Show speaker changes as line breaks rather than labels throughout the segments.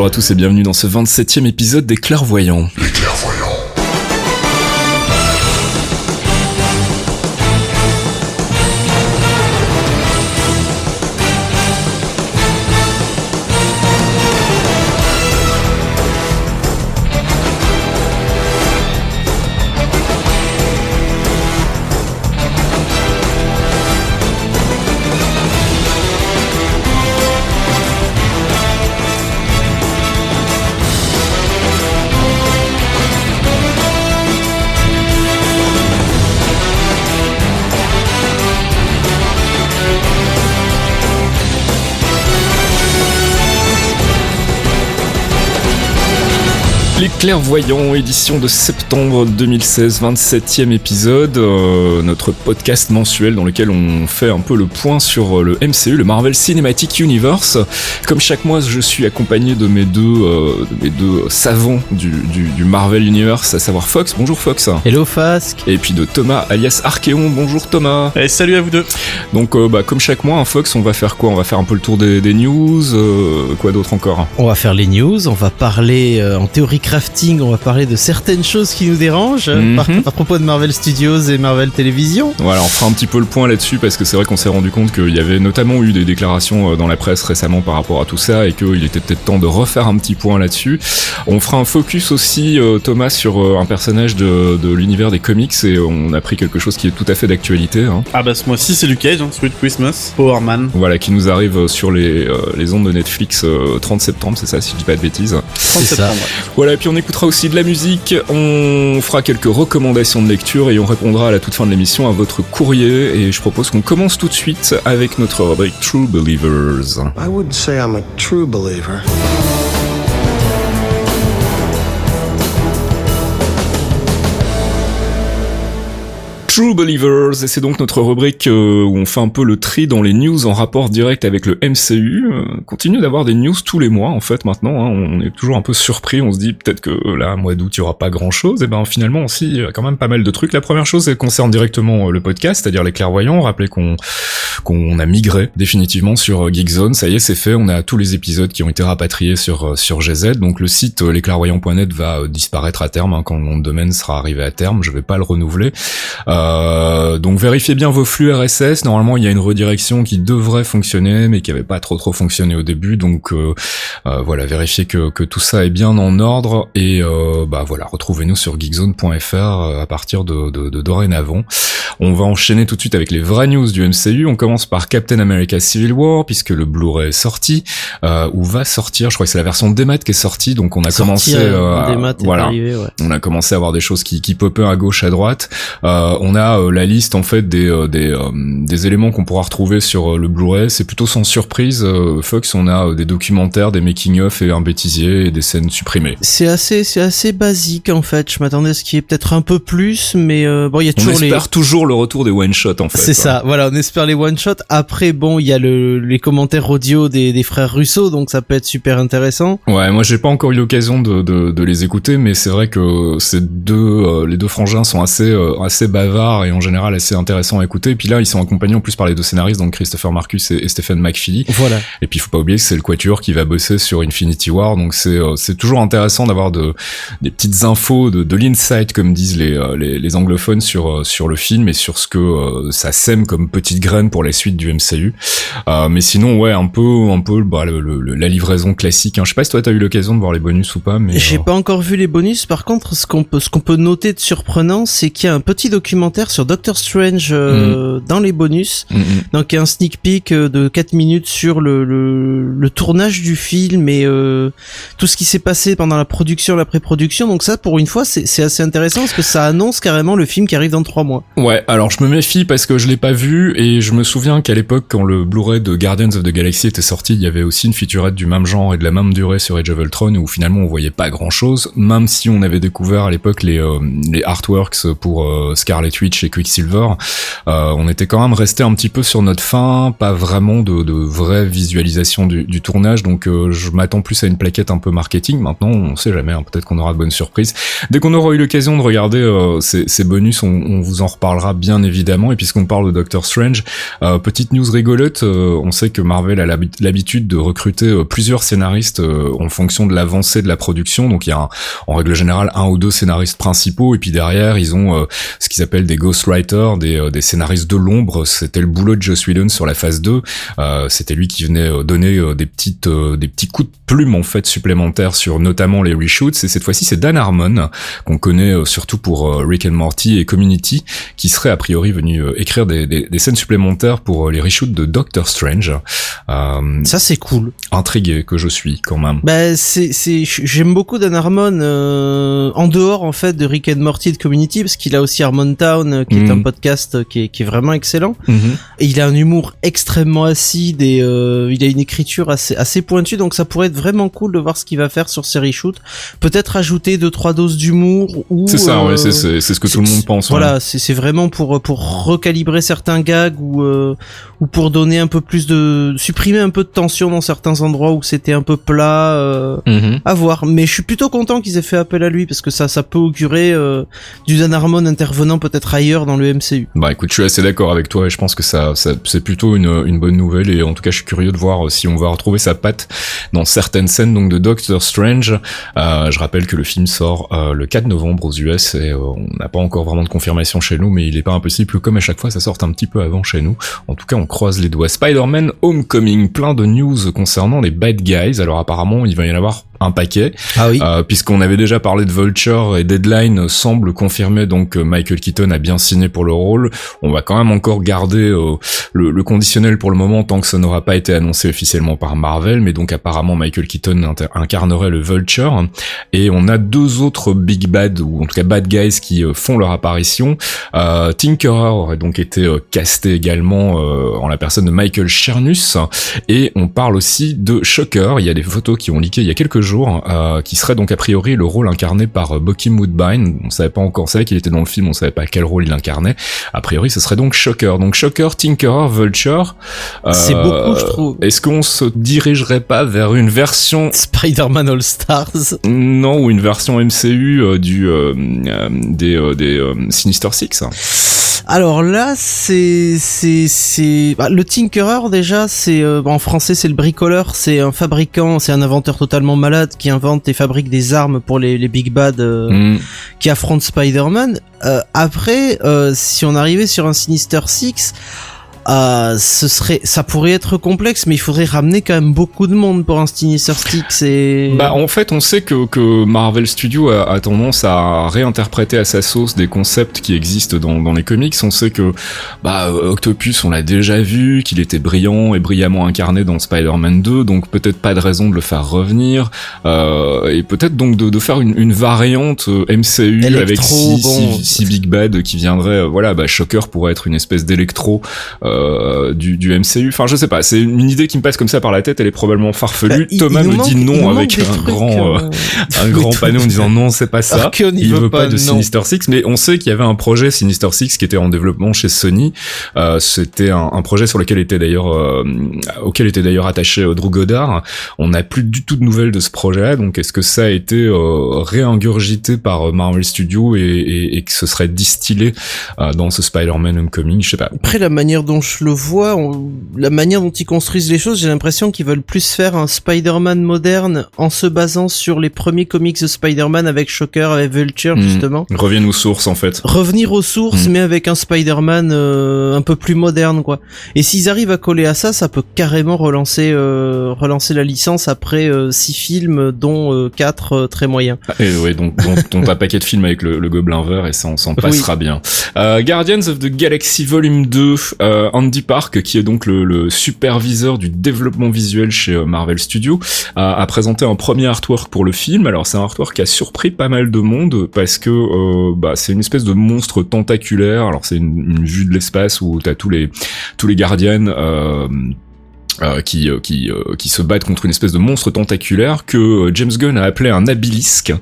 Bonjour à tous et bienvenue dans ce 27e épisode des Clairvoyants. Les Clairvoyants, édition de septembre 2016, 27e épisode, euh, notre podcast mensuel dans lequel on fait un peu le point sur euh, le MCU, le Marvel Cinematic Universe. Comme chaque mois, je suis accompagné de mes deux, euh, de mes deux savants du, du, du, Marvel Universe, à savoir Fox. Bonjour Fox.
Hello Fasque.
Et puis de Thomas alias Archeon. Bonjour Thomas.
Et salut à vous deux.
Donc, euh, bah, comme chaque mois, un Fox, on va faire quoi? On va faire un peu le tour des, des news. quoi d'autre encore?
On va faire les news. On va parler en théorie crafting, on va parler de certaines choses qui nous dérangent mm -hmm. à propos de Marvel Studios et Marvel Télévision.
Voilà, on fera un petit peu le point là-dessus parce que c'est vrai qu'on s'est rendu compte qu'il y avait notamment eu des déclarations dans la presse récemment par rapport à tout ça et qu'il était peut-être temps de refaire un petit point là-dessus. On fera un focus aussi, euh, Thomas, sur euh, un personnage de, de l'univers des comics et on a pris quelque chose qui est tout à fait d'actualité. Hein.
Ah bah ce mois-ci c'est Luke Cage, hein, Sweet Christmas, Power Man.
Voilà, qui nous arrive sur les, euh, les ondes de Netflix 30 septembre, c'est ça, si je dis pas de bêtises.
30 septembre. Ouais.
Voilà, et puis on écoutera aussi de la musique, on fera quelques recommandations de lecture et on répondra à la toute fin de l'émission à votre courrier et je propose qu'on commence tout de suite avec notre rubrique True Believers.
I wouldn't say I'm a true believer.
True Believers, et c'est donc notre rubrique euh, où on fait un peu le tri dans les news en rapport direct avec le MCU. Euh, continue d'avoir des news tous les mois en fait maintenant, hein, on est toujours un peu surpris, on se dit peut-être que là, mois d'août, il y aura pas grand chose, et ben finalement aussi, il y a quand même pas mal de trucs. La première chose, elle concerne directement le podcast, c'est-à-dire les clairvoyants. Rappelez qu'on qu'on a migré définitivement sur Geekzone, ça y est, c'est fait, on a tous les épisodes qui ont été rapatriés sur sur GZ, donc le site lesclairvoyants.net va disparaître à terme hein, quand le nom de domaine sera arrivé à terme, je vais pas le renouveler. Euh, euh, donc vérifiez bien vos flux RSS. Normalement, il y a une redirection qui devrait fonctionner, mais qui avait pas trop trop fonctionné au début. Donc euh, euh, voilà, vérifiez que, que, tout ça est bien en ordre. Et euh, bah voilà, retrouvez-nous sur geekzone.fr à partir de, de, de, dorénavant. On va enchaîner tout de suite avec les vraies news du MCU. On commence par Captain America Civil War, puisque le Blu-ray est sorti ou va sortir. Je crois que c'est la version démat qui est sortie. Donc on a
Sortir,
commencé, à,
voilà,
arrivé, ouais. on a commencé à avoir des choses qui, qui popaient à gauche, à droite. on a euh, la liste en fait des euh, des, euh, des éléments qu'on pourra retrouver sur le Blu-ray. C'est plutôt sans surprise. Fox, on a des documentaires, des making-of et un bêtisier et des scènes supprimées.
C'est assez c'est assez basique en fait. Je m'attendais à ce qu'il y ait peut-être un peu plus, mais bon, il y a toujours
on espère toujours le retour des one shot en fait.
C'est ça. Voilà, on espère les one shot. Après, bon, il y a le les commentaires audio des, des frères Russo, donc ça peut être super intéressant.
Ouais, moi j'ai pas encore eu l'occasion de, de, de les écouter, mais c'est vrai que ces deux les deux frangins sont assez assez bavards et en général assez intéressant à écouter. Et puis là, ils sont accompagnés en plus par les deux scénaristes, donc Christopher Marcus et, et Stephen McPhee.
Voilà.
Et puis il faut pas oublier que c'est le quatuor qui va bosser sur Infinity War, donc c'est euh, c'est toujours intéressant d'avoir de des petites infos, de, de l'insight comme disent les, euh, les, les anglophones sur sur le film et sur ce que euh, ça sème comme petite graine pour les suites du MCU. Euh, mais sinon, ouais, un peu un peu bah, le, le, la livraison classique. Hein. Je sais pas si toi t'as eu l'occasion de voir les bonus ou pas, mais
j'ai pas encore vu les bonus. Par contre, ce qu'on peut ce qu'on peut noter de surprenant, c'est qu'il y a un petit documentaire sur Doctor Strange euh, mmh. dans les bonus. Mmh. Donc un sneak peek de 4 minutes sur le, le, le tournage du film et euh, tout ce qui s'est passé pendant la production, la pré-production. Donc ça, pour une fois, c'est assez intéressant parce que ça annonce carrément le film qui arrive dans 3 mois.
Ouais, alors je me méfie parce que je l'ai pas vu et je me souviens qu'à l'époque, quand le Blu-ray de Guardians of the Galaxy était sorti, il y avait aussi une featurette du même genre et de la même durée sur Age of Ultron où finalement on voyait pas grand chose, même si on avait découvert à l'époque les, euh, les artworks pour euh, Scarlet Twitch et Quicksilver, on était quand même resté un petit peu sur notre fin, pas vraiment de, vraie visualisation du, tournage, donc je m'attends plus à une plaquette un peu marketing. Maintenant, on sait jamais, hein, peut-être qu'on aura de bonnes surprises. Dès qu'on aura eu l'occasion de regarder ces, ces, bonus, on, vous en reparlera bien évidemment. Et puisqu'on parle de Doctor Strange, petite news rigolote, on sait que Marvel a l'habitude de recruter plusieurs scénaristes en fonction de l'avancée de la production. Donc il y a en règle générale un ou deux scénaristes principaux et puis derrière ils ont euh, ce qu'ils appellent des ghostwriters, des, euh, des scénaristes de l'ombre. C'était le boulot de Joss Whedon sur la phase 2. Euh, C'était lui qui venait donner des petites des petits coups de plume en fait supplémentaires sur notamment les reshoots. Et cette fois-ci c'est Dan Harmon qu'on connaît surtout pour Rick and Morty et Community qui serait a priori venu écrire des, des, des, scènes supplémentaires pour les reshoots de Doctor Strange.
Ça c'est cool.
Intrigué que je suis quand même.
Bah c'est c'est j'aime beaucoup Dan Harmon euh, en dehors en fait de Rick and Morty de Community parce qu'il a aussi Harmon Town euh, qui est un mhm. podcast euh, qui est, qui est vraiment excellent mhm. et il a un humour extrêmement acide et il a une écriture assez assez pointue donc ça pourrait être vraiment cool de voir ce qu'il va faire sur ces reshoots peut-être ajouter deux trois doses d'humour ou
c'est ça ouais c'est ce que tout le monde pense
voilà c'est c'est vraiment pour pour recalibrer certains gags ou ou pour donner un peu plus de supprimer un peu de tension dans certains endroits où c'était un peu plat mhm. à voir mais je suis plutôt content qu'ils aient fait appel à lui parce que ça, ça peut augurer euh, du Dan Harmon intervenant peut-être dans le MCU.
Bah écoute, je suis assez d'accord avec toi et je pense que ça, ça c'est plutôt une, une bonne nouvelle et en tout cas, je suis curieux de voir euh, si on va retrouver sa patte dans certaines scènes donc de Doctor Strange. Euh, je rappelle que le film sort euh, le 4 novembre aux US et on n'a pas encore vraiment de confirmation chez nous, mais il est pas impossible que comme à chaque fois, ça sorte un petit peu avant chez nous. En tout cas, on croise les doigts. Spider-Man Homecoming, plein de news concernant les bad guys. Alors apparemment, il va y en avoir un paquet.
Ah oui.
Euh, puisqu'on avait déjà parlé de Vulture et Deadline semble confirmer donc que Michael Keaton a bien signé pour le rôle. On va quand même encore garder euh, le, le, conditionnel pour le moment tant que ça n'aura pas été annoncé officiellement par Marvel, mais donc apparemment Michael Keaton incarnerait le Vulture. Et on a deux autres big bad ou en tout cas bad guys qui euh, font leur apparition. Euh, Tinkerer aurait donc été euh, casté également en la personne de Michael Chernus. Et on parle aussi de Shocker. Il y a des photos qui ont leaké il y a quelques jours euh, qui serait donc a priori le rôle incarné par euh, Bucky Woodbine. On savait pas encore, savait qu'il était dans le film, on savait pas quel rôle il incarnait. A priori, ce serait donc Shocker. Donc Shocker, Tinkerer, Vulture.
Euh, C'est beaucoup, je trouve.
Est-ce qu'on se dirigerait pas vers une version
Spider-Man All Stars
Non, ou une version MCU du des des Sinister Six
alors là, c'est c'est c'est bah, le tinkerer déjà, c'est euh, en français c'est le bricoleur, c'est un fabricant, c'est un inventeur totalement malade qui invente et fabrique des armes pour les, les big bad euh, mm. qui affrontent Spider-Man. Euh, après, si on arrivait sur un Sinister Six, euh, ce serait, ça pourrait être complexe, mais il faudrait ramener quand même beaucoup de monde pour un Sinister Stick. C'est.
Bah en fait, on sait que, que Marvel Studios a, a, tendance à réinterpréter à sa sauce des concepts qui existent dans, dans les comics. On sait que bah Octopus, on l'a déjà vu, qu'il était brillant et brillamment incarné dans Spider-Man 2, donc peut-être pas de raison de le faire revenir euh, et peut-être donc de, de faire une, une variante euh, MCU avec six, Big Bad qui viendrait. Euh, voilà, bah Shocker pourrait être une espèce d'électro. Euh, du, du, MCU. Enfin, je sais pas, c'est une idée qui me passe comme ça par la tête, elle est probablement farfelue. Bah, Thomas me dit non avec un grand, euh, un grand panneau en disant non, c'est pas ça. il veut, pas, de Sinister Six, mais on sait qu'il y avait un projet Sinister Six qui était en développement chez Sony. Euh, C'était un, un, projet sur lequel était d'ailleurs, euh, auquel était d'ailleurs attaché Drew Goddard. On n'a plus du tout de nouvelles de ce projet, donc est-ce que ça a été réingurgité par Marvel Studios et, et, et, que ce serait distillé dans ce Spider-Man Homecoming? Je sais pas.
Après la manière dont je le vois, la manière dont ils construisent les choses, j'ai l'impression qu'ils veulent plus faire un Spider-Man moderne en se basant sur les premiers comics de Spider-Man avec Shocker, avec Vulture hmm. justement.
Reviennent aux sources en fait.
Revenir aux sources, hmm. mais avec un Spider-Man euh, un peu plus moderne quoi. Et s'ils arrivent à coller à ça, ça peut carrément relancer euh, relancer la licence après euh, six films, dont quatre très moyens.
Ah, et ouais, donc ton un paquet de films avec le, Gobelin vert et ça on s'en passera bien. Guardians of the Galaxy Volume 2. Andy Park, qui est donc le, superviseur du développement visuel chez euh, Marvel Studios, a, présenté un premier artwork pour le film. Alors c'est un artwork qui a surpris pas mal de monde parce que euh, bah, c'est une espèce de monstre tentaculaire. Alors c'est une, vue de l'espace où t'as tous les tous les gardiens. Euh, qui qui qui se battent contre une espèce de monstre tentaculaire que James Gunn a appelé un abilisque.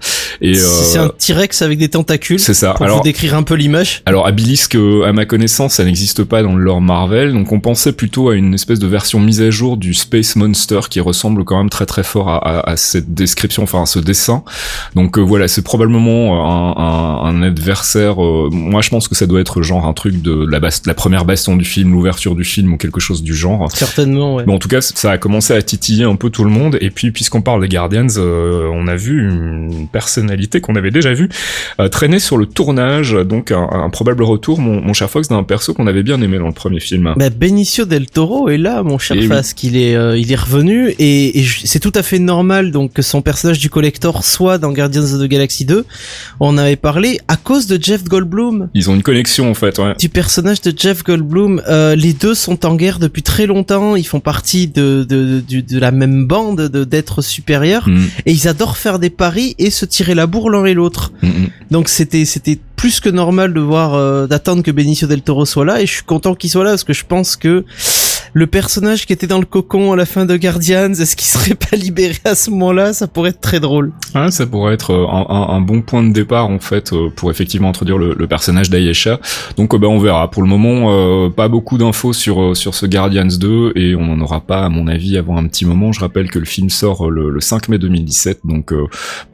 Et c'est un T-Rex avec des tentacules.
C'est ça.
Pour alors, vous décrire un peu l'image.
Alors abilisque, à ma connaissance, ça n'existe pas dans le lore Marvel, donc on pensait plutôt à une espèce de version mise à jour du Space Monster qui ressemble quand même très très fort à, à, cette description, enfin à ce dessin. Donc voilà, c'est probablement un, un, un adversaire. moi, je pense que ça doit être genre un truc de la, la première baston du film, l'ouverture du film ou quelque chose du genre.
Certainement, ouais.
Bon, en tout cas, ça a commencé à titiller un peu tout le monde. Et puis, puisqu'on parle des Guardians, euh, on a vu une personnalité qu'on avait déjà vue euh, traîner sur le tournage, donc un, probable retour, mon, mon cher Fox, d'un perso qu'on avait bien aimé dans le premier film.
Bah, Benicio del Toro est là, mon cher Fox, qu'il est, euh, il est revenu et, et c'est tout à fait normal donc que son personnage du collector soit dans Guardians of the Galaxy 2. On avait parlé à cause de Jeff Goldblum.
Ils ont une connexion en fait, ouais.
Du personnage de Jeff Goldblum, les deux sont en guerre depuis très longtemps. Ils font partie de de, de, de la même bande de d'êtres supérieurs mm. et ils adorent faire des paris et se tirer la bourre l'un et l'autre. Mm, mm. Donc c'était c'était plus que normal de voir euh, d'attendre que Benicio del Toro soit là et je suis content qu'il soit là parce que je pense que le personnage qui était dans le cocon à la fin de Guardians, est-ce qu'il serait pas libéré à ce moment-là? Ça pourrait être très drôle.
Ah, ça pourrait être euh, un, un, bon point de départ en fait euh, pour effectivement introduire le, le personnage d'Ayesha. Donc bah, on verra. Pour le moment, pas beaucoup d'infos sur sur ce Guardians 2 et on n'en aura pas à mon avis avant un petit moment. Je rappelle que le film sort le, le 5 mai 2017, donc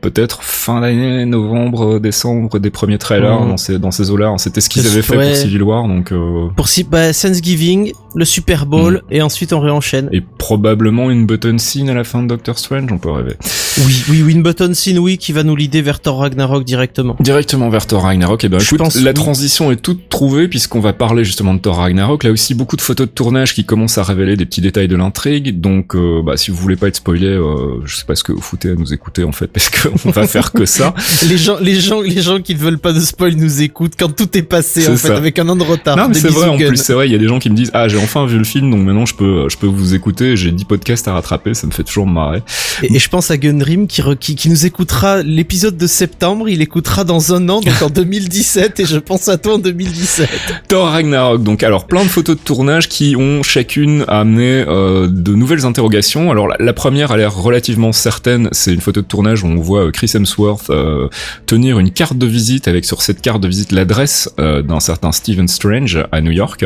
peut-être fin d'année, novembre, décembre, des premiers trailers dans ces dans ces eaux-là. C'était ce qu'ils avaient fait pour Civil War, donc
pour bah, Thanksgiving, le Super Bowl et ensuite on réenchaîne.
Et probablement une button scene à la fin de Doctor Strange, on peut rêver.
Oui, oui, oui, une button scene, oui, qui va nous l'idée vers Thor Ragnarok directement.
Directement vers Thor Ragnarok. Et eh ben, écoute, pense, la transition est toute trouvée puisqu'on va parler justement de Thor Ragnarok. Là aussi, beaucoup de photos de tournage qui commencent à révéler des petits détails de l'intrigue. Donc, euh, bah, si vous voulez pas être spoilé, euh, je sais pas ce que vous foutez à nous écouter en fait, parce qu'on va faire que ça.
les gens, les gens, les gens qui ne veulent pas de spoil nous écoutent quand tout est passé en fait, avec un an de retard.
Non, mais c'est vrai. En plus, c'est vrai. Il y a des gens qui me disent, ah, j'ai enfin vu le film, donc maintenant je peux, je peux vous écouter. J'ai 10 podcasts à rattraper, ça me fait toujours marrer.
Et, et je pense à Gunrim qui, qui, qui nous écoutera l'épisode de septembre. Il écoutera dans un an, donc en 2017, et je pense à toi en 2017.
Thor Ragnarok. Donc alors plein de photos de tournage qui ont chacune amené euh, de nouvelles interrogations. Alors la, première a l'air relativement certaine. C'est une photo de tournage où on voit euh, Chris Hemsworth euh, tenir une carte de visite avec sur cette carte de visite l'adresse euh, d'un certain Stephen Strange à New York.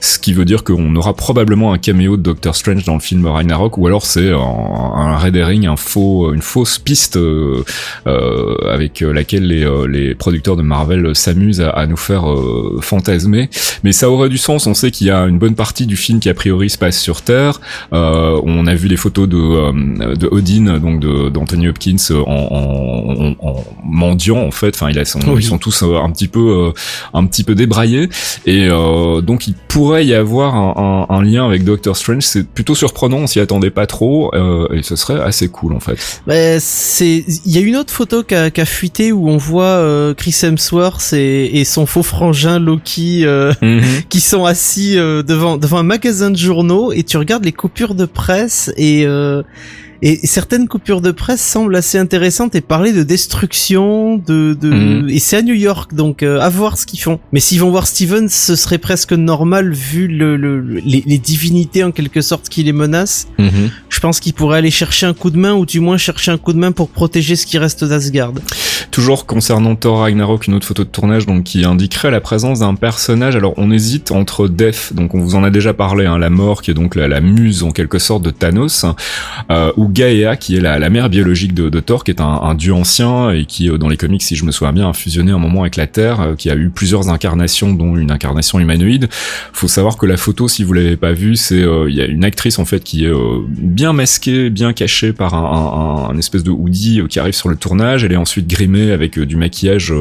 Ce qui veut dire qu'on aura probablement un caméo de Doctor Strange dans le film Ragnarok, ou alors c'est un, un red herring, un faux, une fausse piste euh, euh, avec laquelle les, euh, les producteurs de Marvel s'amusent à, à, nous faire fantasmer. Mais ça aurait du sens. On sait qu'il y a une bonne partie du film qui a priori se passe sur Terre. on a vu les photos de, de Odin, donc d'Anthony Hopkins en, en, en, mendiant en fait. Enfin, ils sont tous un petit peu, un petit peu débraillés. Et donc il pourrait y avoir un, un, un lien avec Doctor Strange. C'est plutôt surprenant. On s'y attendait pas trop, et ce serait assez cool en fait.
Bah, c'est, il y a une autre photo qui a, qui a fuité où on voit euh, Chris Hemsworth et, et, son faux frangin Loki euh, mhm. qui sont assis euh, devant devant un magasin de journaux et tu regardes les coupures de presse et et certaines coupures de presse semblent assez intéressantes et parler de destruction, de, de... Mhm. et c'est à New York, donc euh, à voir ce qu'ils font. Mais s'ils vont voir Steven, ce serait presque normal vu le, le les, les, divinités en quelque sorte qui les menacent. Mhm. Je pense qu'ils pourraient aller chercher un coup de main ou du moins chercher un coup de main pour protéger ce qui reste d'Asgard.
Toujours concernant Thor Ragnarok, une autre photo de tournage donc qui indiquerait la présence d'un personnage. Alors on hésite entre Death, donc on vous en a déjà parlé, hein, la mort qui est donc la, la, muse en quelque sorte de Thanos, euh, ou Gaia qui est la, la mère biologique de, Thor, qui est un, dieu ancien et qui euh, dans les comics, si je me souviens bien, a fusionné un moment avec la Terre, euh, qui a eu plusieurs incarnations, dont une incarnation humanoïde. Faut savoir que la photo, si vous l'avez pas vue, c'est euh, il y a une actrice en fait qui est bien masquée, bien cachée par un, espèce de hoodie qui arrive sur le tournage. Elle est ensuite grimée avec du maquillage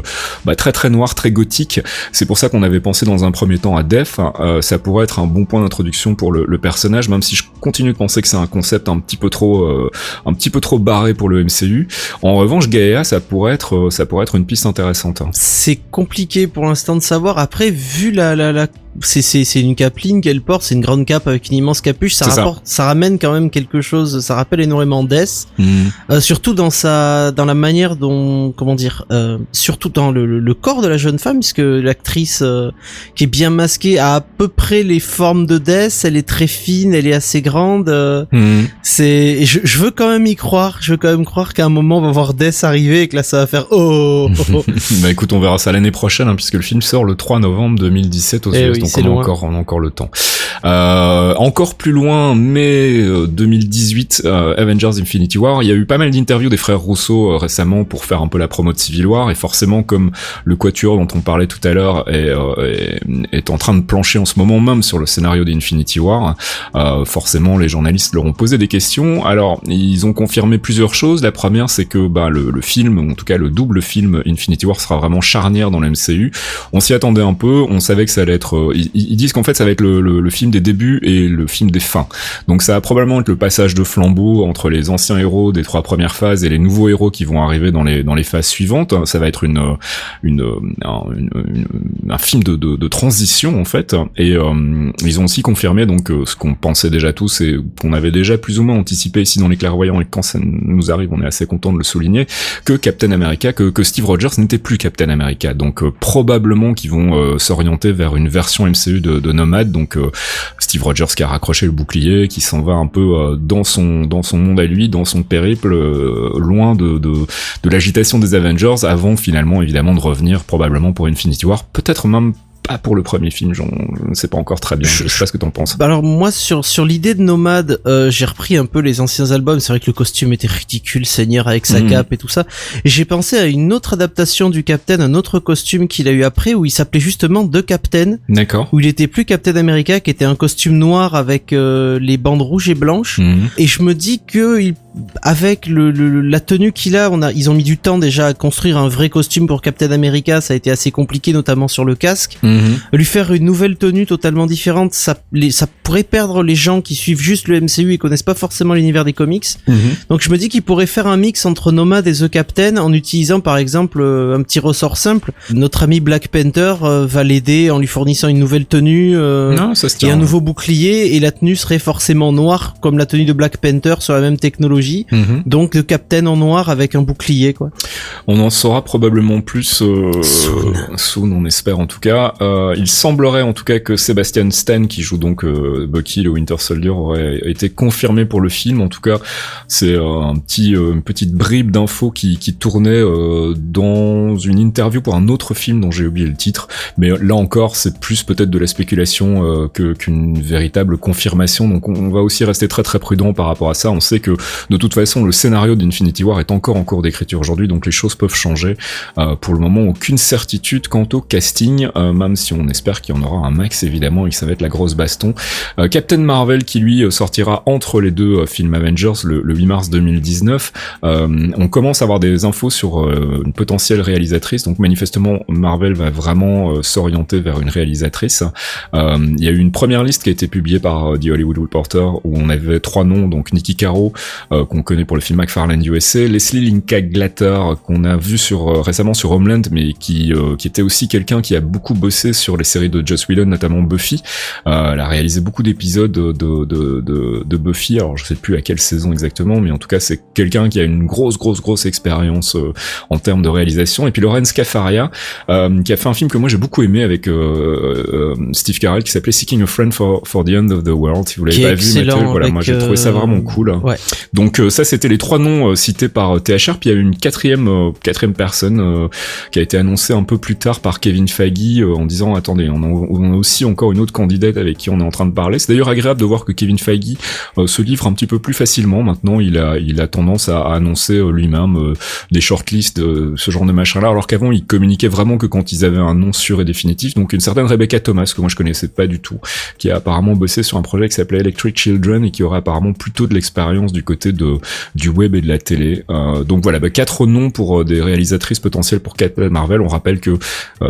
bah, très très noir, très gothique. C'est pour ça qu'on avait pensé dans un premier temps à Def. ça pourrait être un bon point d'introduction pour le, le, personnage, même si je continue de penser que c'est un concept un petit peu trop euh, un petit peu trop barré pour le MCU. En revanche, Gaia, ça pourrait être, euh, ça pourrait être une piste intéressante.
C'est compliqué pour l'instant de savoir. Après, vu la, la, la c'est c'est c'est une capeline qu'elle porte, c'est une grande cape avec une immense capuche. Ça rapporte, ça. ramène quand même quelque chose. Ça rappelle énormément Death, hmm. euh, surtout dans sa dans la manière dont comment dire, euh, surtout dans le, le, corps de la jeune femme, puisque l'actrice euh, qui est bien masquée a à peu près les formes de Death. Elle est très fine, elle est assez grande. Euh, hmm. C'est je, je veux quand même y croire. Je veux quand même croire qu'à un moment on va voir Death arriver et que là ça va faire oh.
bah écoute, on verra ça l'année prochaine, hein, puisque le film sort le 3 novembre 2017 aux eh donc on a encore, on a encore le temps. Euh, encore plus loin, mai 2018, euh, euh, Avengers Infinity War. Il y a eu pas mal d'interviews des frères Rousseau euh, récemment pour faire un peu la promo de Civil War, et forcément, comme le Quatuor dont on parlait tout à l'heure est, est, est, en train de plancher en ce moment même sur le scénario d'Infinity War, forcément les journalistes leur ont posé des questions. Alors, ils ont confirmé plusieurs choses. La première, c'est que bah, le, le film, en tout cas le double film Infinity War sera vraiment charnière dans la MCU. On s'y attendait un peu, on savait que ça allait être... Ils, ils disent qu'en fait ça va être le, le, le film des débuts et le film des fins. Donc ça va probablement être le passage de flambeau entre les anciens héros des trois premières phases et les nouveaux héros qui vont arriver dans les dans les phases suivantes. Ça va être une une, un film de, de, de, transition en fait. Et euh, ils ont aussi confirmé donc euh, ce qu'on pensait déjà tous et qu'on avait déjà plus ou moins anticipé ici dans les clairvoyants et quand ça nous arrive, on est assez content de le souligner que Captain America, que, que Steve Rogers n'était plus Captain America. Donc euh, probablement qu'ils vont s'orienter vers une version MCU de, de Nomad. Donc Steve Rogers qui a raccroché le bouclier, qui s'en va un peu euh, dans son monde à lui, dans son périple, euh, loin de de, de l'agitation des Avengers, avant finalement évidemment de revenir probablement pour Infinity War, peut-être même pas pour le premier film, je ne sais pas encore très bien. Je, sais pas ce que t'en penses.
Bah alors moi sur sur l'idée de Nomade, euh, j'ai repris un peu les anciens albums. C'est vrai que le costume était ridicule, Seigneur avec sa mhm. cape et tout ça. J'ai pensé à une autre adaptation du Captain, un autre costume qu'il a eu après où il s'appelait justement The Captain.
D'accord.
Où il était plus Captain America, qui était un costume noir avec euh, les bandes rouges et blanches. Mhm. Et je me dis que il avec le, la tenue qu'il a, on a, ils ont mis du temps déjà à construire un vrai costume pour Captain America. Ça a été assez compliqué, notamment sur le casque. Mhm. Lui faire une nouvelle tenue totalement différente, ça, ça pourrait perdre les gens qui suivent juste le MCU et connaissent pas forcément l'univers des comics. Mhm. Donc je me dis qu'il pourrait faire un mix entre Nomad et The Captain en utilisant par exemple euh, un petit ressort simple. Notre ami Black Panther euh, va l'aider en lui fournissant une nouvelle tenue euh, non, ça et un nouveau bouclier et la tenue serait forcément noire comme la tenue de Black Panther sur la même technologie Mhm. Donc le capitaine en noir avec un bouclier quoi.
On en saura probablement plus euh, soon. on espère en tout cas. Euh, il semblerait en tout cas que Sebastian Stan qui joue donc euh, Bucky le Winter Soldier aurait été confirmé pour le film. En tout cas, c'est euh, un petit une petite bribe d'infos qui, qui tournait dans une interview pour un autre film dont j'ai oublié le titre. Mais là encore, c'est plus peut-être de la spéculation que qu'une véritable confirmation. Donc on, on va aussi rester très très prudent par rapport à ça. On sait que de toute façon, le scénario d'Infinity War est encore en cours d'écriture aujourd'hui, donc les choses peuvent changer. Euh, pour le moment, aucune certitude quant au casting, euh, même si on espère qu'il y en aura un max évidemment et que ça va être la grosse baston. Euh, Captain Marvel qui lui sortira entre les deux films Avengers le, 8 mars 2019. on commence à avoir des infos sur une potentielle réalisatrice, donc manifestement Marvel va vraiment s'orienter vers une réalisatrice. Il y a eu une première liste qui a été publiée par The Hollywood Reporter où on avait trois noms, donc Nikki Caro, euh, qu'on connaît pour le film McFarlane USA, Leslie Linka Glatter qu'on a vu sur euh, récemment sur Homeland, mais qui euh, qui était aussi quelqu'un qui a beaucoup bossé sur les séries de Joss Whedon, notamment Buffy. elle a réalisé beaucoup d'épisodes de, de, de, de, Buffy. Alors je sais plus à quelle saison exactement, mais en tout cas c'est quelqu'un qui a une grosse grosse grosse expérience en termes de réalisation. Et puis Lorenz Cafaria, qui a fait un film que moi j'ai beaucoup aimé avec Steve Carell qui s'appelait Seeking a Friend for, for the End of the World. Si vous l'avez pas vu, Mathieu, voilà, moi j'ai trouvé ça vraiment cool.
Ouais.
Donc euh, ça, c'était les trois noms euh, cités par euh, THR. Puis il y a une quatrième, quatrième personne qui a été annoncée un peu plus tard par Kevin Feige en disant attendez, on a, aussi encore une autre candidate avec qui on est en train de parler. C'est d'ailleurs agréable de voir que Kevin Feige se livre un petit peu plus facilement. Maintenant, il a, il a tendance à, annoncer lui-même des shortlists, ce genre de machin-là, alors qu'avant, il communiquait vraiment que quand ils avaient un nom sûr et définitif. Donc une certaine Rebecca Thomas que moi je connaissais pas du tout, qui a apparemment bossé sur un projet qui s'appelait Electric Children et qui aurait apparemment plutôt de l'expérience du côté de du web et de la télé. Euh, donc voilà, bah, quatre noms pour euh, des réalisatrices potentielles pour Captain Marvel. On rappelle que euh,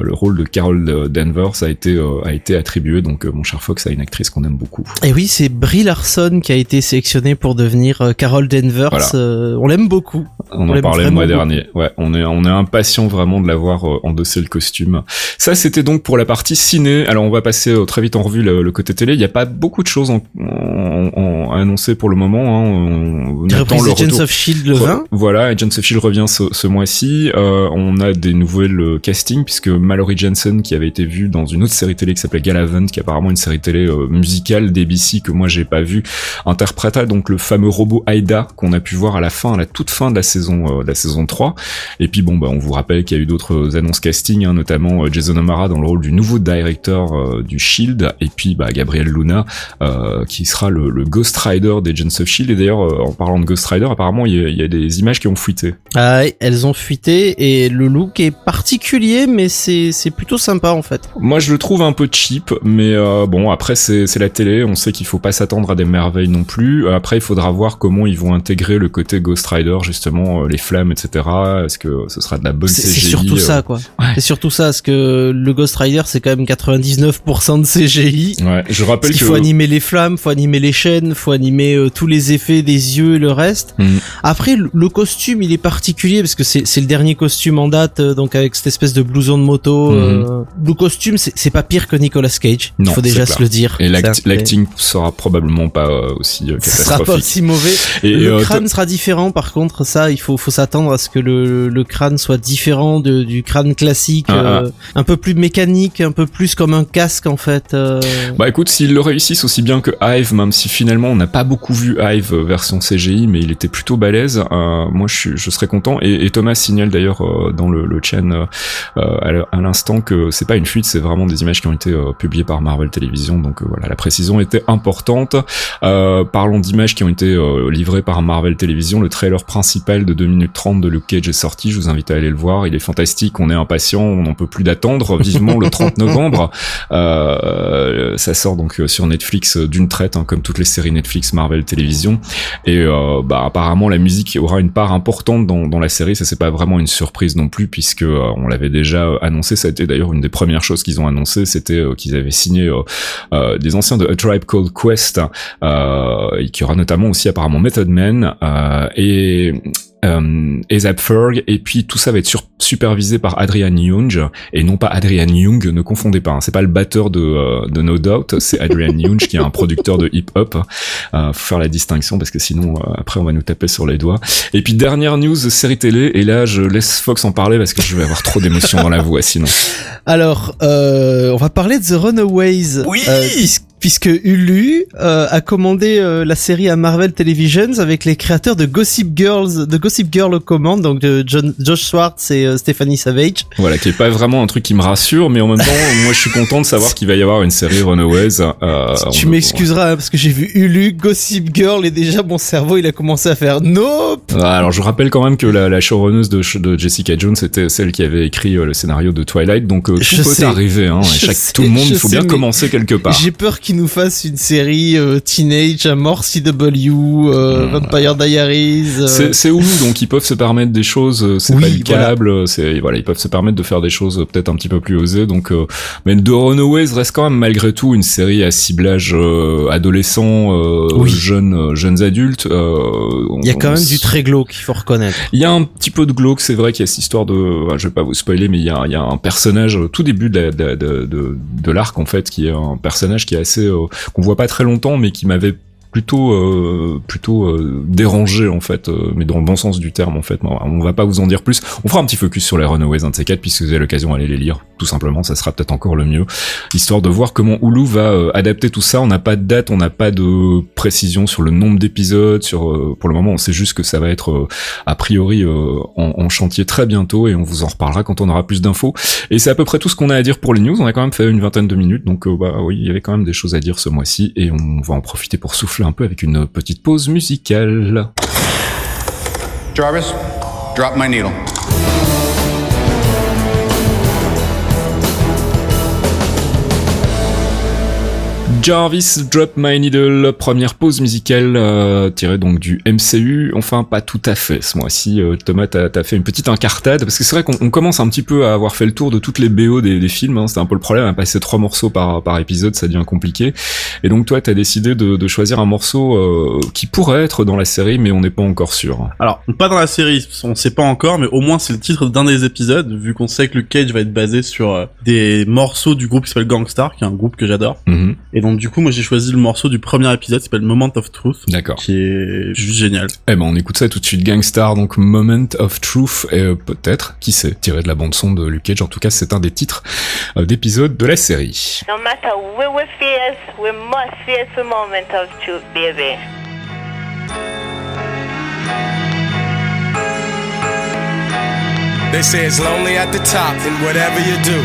le rôle de Carol Danvers a été a été attribué donc mon cher Fox à une actrice qu'on aime beaucoup.
Et oui, c'est Brie Larson qui a été sélectionnée pour devenir Carol Danvers. on l'aime beaucoup.
On en parlait le mois dernier. Ouais, on est on est impatient vraiment de l'avoir endossé le costume. Ça, c'était donc pour la partie ciné. Alors, on va passer très vite en revue le, côté télé. Il n'y a pas beaucoup de choses en, en, à annoncer pour le moment. Hein.
On, attend le Agents of Shield le 20.
Voilà, Agents of Shield revient ce, ce mois-ci. Euh, on a des nouvelles euh, castings puisque Mallory Jensen, qui avait été vue dans une autre série télé qui s'appelait Galavant, qui est apparemment une série télé musicale d'ABC que moi j'ai pas vu, interpréta donc le fameux robot Aida qu'on a pu voir à la fin, à la toute fin de la saison, de la saison 3. Et puis bon, bah, on vous rappelle qu'il y a eu d'autres annonces casting, hein, notamment Jason O'Mara dans le rôle du nouveau directeur du Shield, et puis bah, Gabriel Luna euh, qui sera le, le, Ghost Rider des Agents of Shield. Et d'ailleurs, euh, en parlant de Ghost Rider, apparemment il y, a, il y, a, des images qui ont fuité.
Ah, elles ont fuité et le look est particulier, mais c'est plutôt sympa en fait.
Moi, je le trouve un peu cheap, mais euh, bon, après c'est la télé, on sait qu'il faut pas s'attendre à des merveilles non plus. Après, il faudra voir comment ils vont intégrer le côté Ghost Rider, justement, les flammes, etc. Est-ce que ce sera de la bonne CGI
C'est surtout ça, quoi. Ouais. C'est surtout ça, parce que le Ghost Rider, c'est quand même 99% de CGI.
Ouais, je rappelle
qu'il faut animer les flammes, faut animer les chaînes, faut animer euh, tous les effets des yeux et le reste. Mm. Après, le, costume, il est particulier parce que c'est le dernier costume en date, euh, donc avec cette espèce de blouson de moto. Mm. Euh, le costume, c'est pas pire que Nicolas Cage. Il faut déjà se le dire.
Et l'acting sera probablement pas aussi catastrophique.
sera pas aussi mauvais. Et le crâne sera différent, par contre, ça, il faut, faut s'attendre à ce que le, le crâne soit différent de, du crâne classique, ah, ah. un peu plus mécanique, un peu plus comme un casque en fait.
Bah écoute, s'ils le réussissent aussi bien que Hive, même si finalement on n'a pas beaucoup vu Hive euh, version Mais il était plutôt balèze, euh, moi je, serais content. Et, Thomas signale d'ailleurs euh, dans le, le chaîne à l'instant que c'est pas une fuite, c'est vraiment des images qui ont été publiées par Marvel Television, donc voilà, la précision était importante. parlons d'images qui ont été livrées par Marvel Television, le trailer principal de 2 minutes 30 de Luke Cage est sorti, je vous invite à aller le voir, il est fantastique, on est impatient, on n'en peut plus d'attendre, vivement le 30 novembre. ça sort donc euh, sur Netflix euh, d'une traite, hein, comme toutes les séries Netflix, Marvel, télévision. Et euh, bah, apparemment la musique aura une part importante dans, la série. Ça c'est pas vraiment une surprise non plus, puisque on l'avait déjà annoncé. Ça a été d'ailleurs une des premières choses qu'ils ont annoncé, c'était qu'ils avaient signé des anciens de A Tribe Called Quest, et qui aura notamment aussi apparemment Method Man et euh, Ezap Ferg, et puis tout ça va être sur, supervisé par Adrian Young, et non pas Adrian Young, ne confondez pas, hein, c'est pas le batteur de, euh, de No Doubt, c'est Adrian Young qui est un producteur de hip-hop, euh, faut faire la distinction parce que sinon euh, après on va nous taper sur les doigts. Et puis dernière news, série télé, et là je laisse Fox en parler parce que je vais avoir trop d'émotions dans la voix sinon.
Alors, on va parler de The Runaways.
Oui
puisque Hulu euh, a commandé euh, la série à Marvel Television avec les créateurs de Gossip Girls, de Gossip Girl aux commandes, donc de John, Josh Swartz et euh, Stephanie Savage.
Voilà, qui est pas vraiment un truc qui me rassure, mais en même temps, moi je suis content de savoir qu'il va y avoir une série Runaways.
tu m'excuseras hein, parce que j'ai vu Hulu, Gossip Girl et déjà mon cerveau il a commencé à faire nope.
alors je rappelle quand même que la, la showrunneuse de, de Jessica Jones c'était celle qui avait écrit le scénario de Twilight, donc tout je peut sais, arriver. Hein, chaque, tout le monde, il faut bien commencer quelque part.
J'ai peur qu'il nous fasse une série euh, teenage à mort CW, euh, Vampire Diaries.
Euh. C'est où donc ils peuvent se permettre des choses, c'est pas du câble, c'est voilà, ils peuvent se permettre de faire des choses peut-être un petit peu plus osées. Donc, mais The Runaways reste quand même malgré tout une série à ciblage adolescent, jeunes, jeunes adultes.
il y a quand même du très glauque, il faut reconnaître.
Il y a un petit peu de glauque, c'est vrai qu'il y a cette histoire de, je vais pas vous spoiler, mais il y a, il y a un personnage tout début de, de, de, de, de l'arc en fait, qui est un personnage qui est assez qu'on voit pas très longtemps, mais qui m'avait plutôt euh, plutôt euh, dérangé en fait euh, mais dans le bon sens du terme en fait. On va pas vous en dire plus. On fera un petit focus sur les Runaways un de ces quatre puisque vous avez l'occasion d'aller les lire tout simplement. Ça sera peut-être encore le mieux histoire de voir comment Hulu va adapter tout ça. On n'a pas de date on n'a pas de précision sur le nombre d'épisodes sur pour le moment on sait juste que ça va être a priori en, en, chantier très bientôt et on vous en reparlera quand on aura plus d'infos. Et c'est à peu près tout ce qu'on a à dire pour les news. On a quand même fait une vingtaine de minutes donc bah oui il y avait quand même des choses à dire ce mois-ci et on va en profiter pour souffler un peu avec une petite pause musicale. Jarvis, drop my needle. Jarvis Drop My Needle, première pause musicale euh, tirée donc du MCU. Enfin, pas tout à fait ce mois-ci. Euh, Thomas, t'as as fait une petite incartade parce que c'est vrai qu'on commence un petit peu à avoir fait le tour de toutes les BO des, des films. Hein. C'était un peu le problème, à passer trois morceaux par par épisode, ça devient compliqué. Et donc toi, t'as décidé de, de, choisir un morceau euh, qui pourrait être dans la série, mais on n'est pas encore sûr.
Alors, pas dans la série, on sait pas encore, mais au moins c'est le titre d'un des épisodes, vu qu'on sait que Luke Cage va être basé sur euh, des morceaux du groupe qui s'appelle Gangstar, qui est un groupe que j'adore.
Mm-hmm.
Et donc du coup, moi j'ai choisi le morceau du premier épisode qui s'appelle Moment of Truth.
D'accord.
Qui est juste génial.
Eh ben on écoute ça tout de suite. Gangstar, donc Moment of Truth, et euh, peut-être, qui sait, tiré de la bande son de Luke Cage. En tout cas, c'est un des titres euh, d'épisodes de la série.
No matter where we face, we must face the moment of truth, baby.
They say it's lonely at the top, and whatever you do,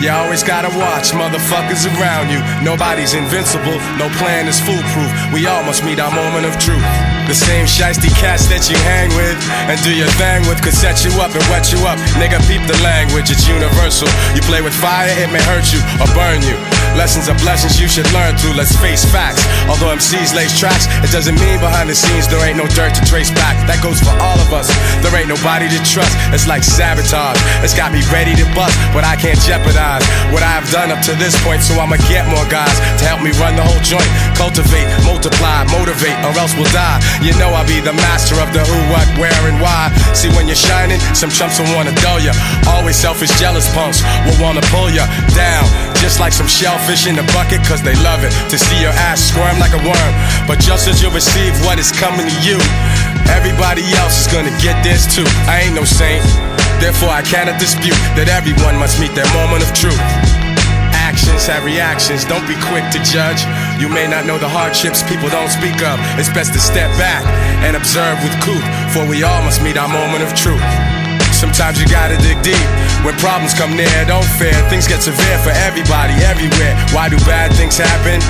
you always gotta watch motherfuckers around you. Nobody's invincible, no plan is foolproof. We all must meet our moment of truth. The same shiesty cats that you hang with and do your thing with could set you up and wet you up. Nigga, peep the language, it's universal. You play with fire, it may hurt you or burn you. Lessons are blessings you should learn through, let's face facts. Although MCs lace tracks, it doesn't mean behind the scenes there ain't no dirt to trace back. That goes for all of us. There ain't nobody to trust. It's like sabotage. It's got me ready to bust, but I can't jeopardize what I've done up to this point. So I'ma get more guys to help me run the whole joint. Cultivate, multiply, motivate, or else we'll die. You know I'll be the master of the who, what, where, and why. See when you're shining, some chumps will wanna dull ya. Always selfish, jealous punks will wanna pull ya down. Just like some shellfish in the bucket, cause they love it. To see your ass squirm like a worm. But just as you receive what is coming to you, everybody else is gonna get this too. I ain't no saint. Therefore, I cannot dispute that everyone must meet their moment of truth. Actions have reactions, don't be quick to judge. You may not know the hardships people don't speak of. It's best to step back and observe with cool, for we all must meet our moment of truth. Sometimes you gotta dig deep. When problems come near, don't fear. Things get severe for everybody, everywhere. Why do bad things happen?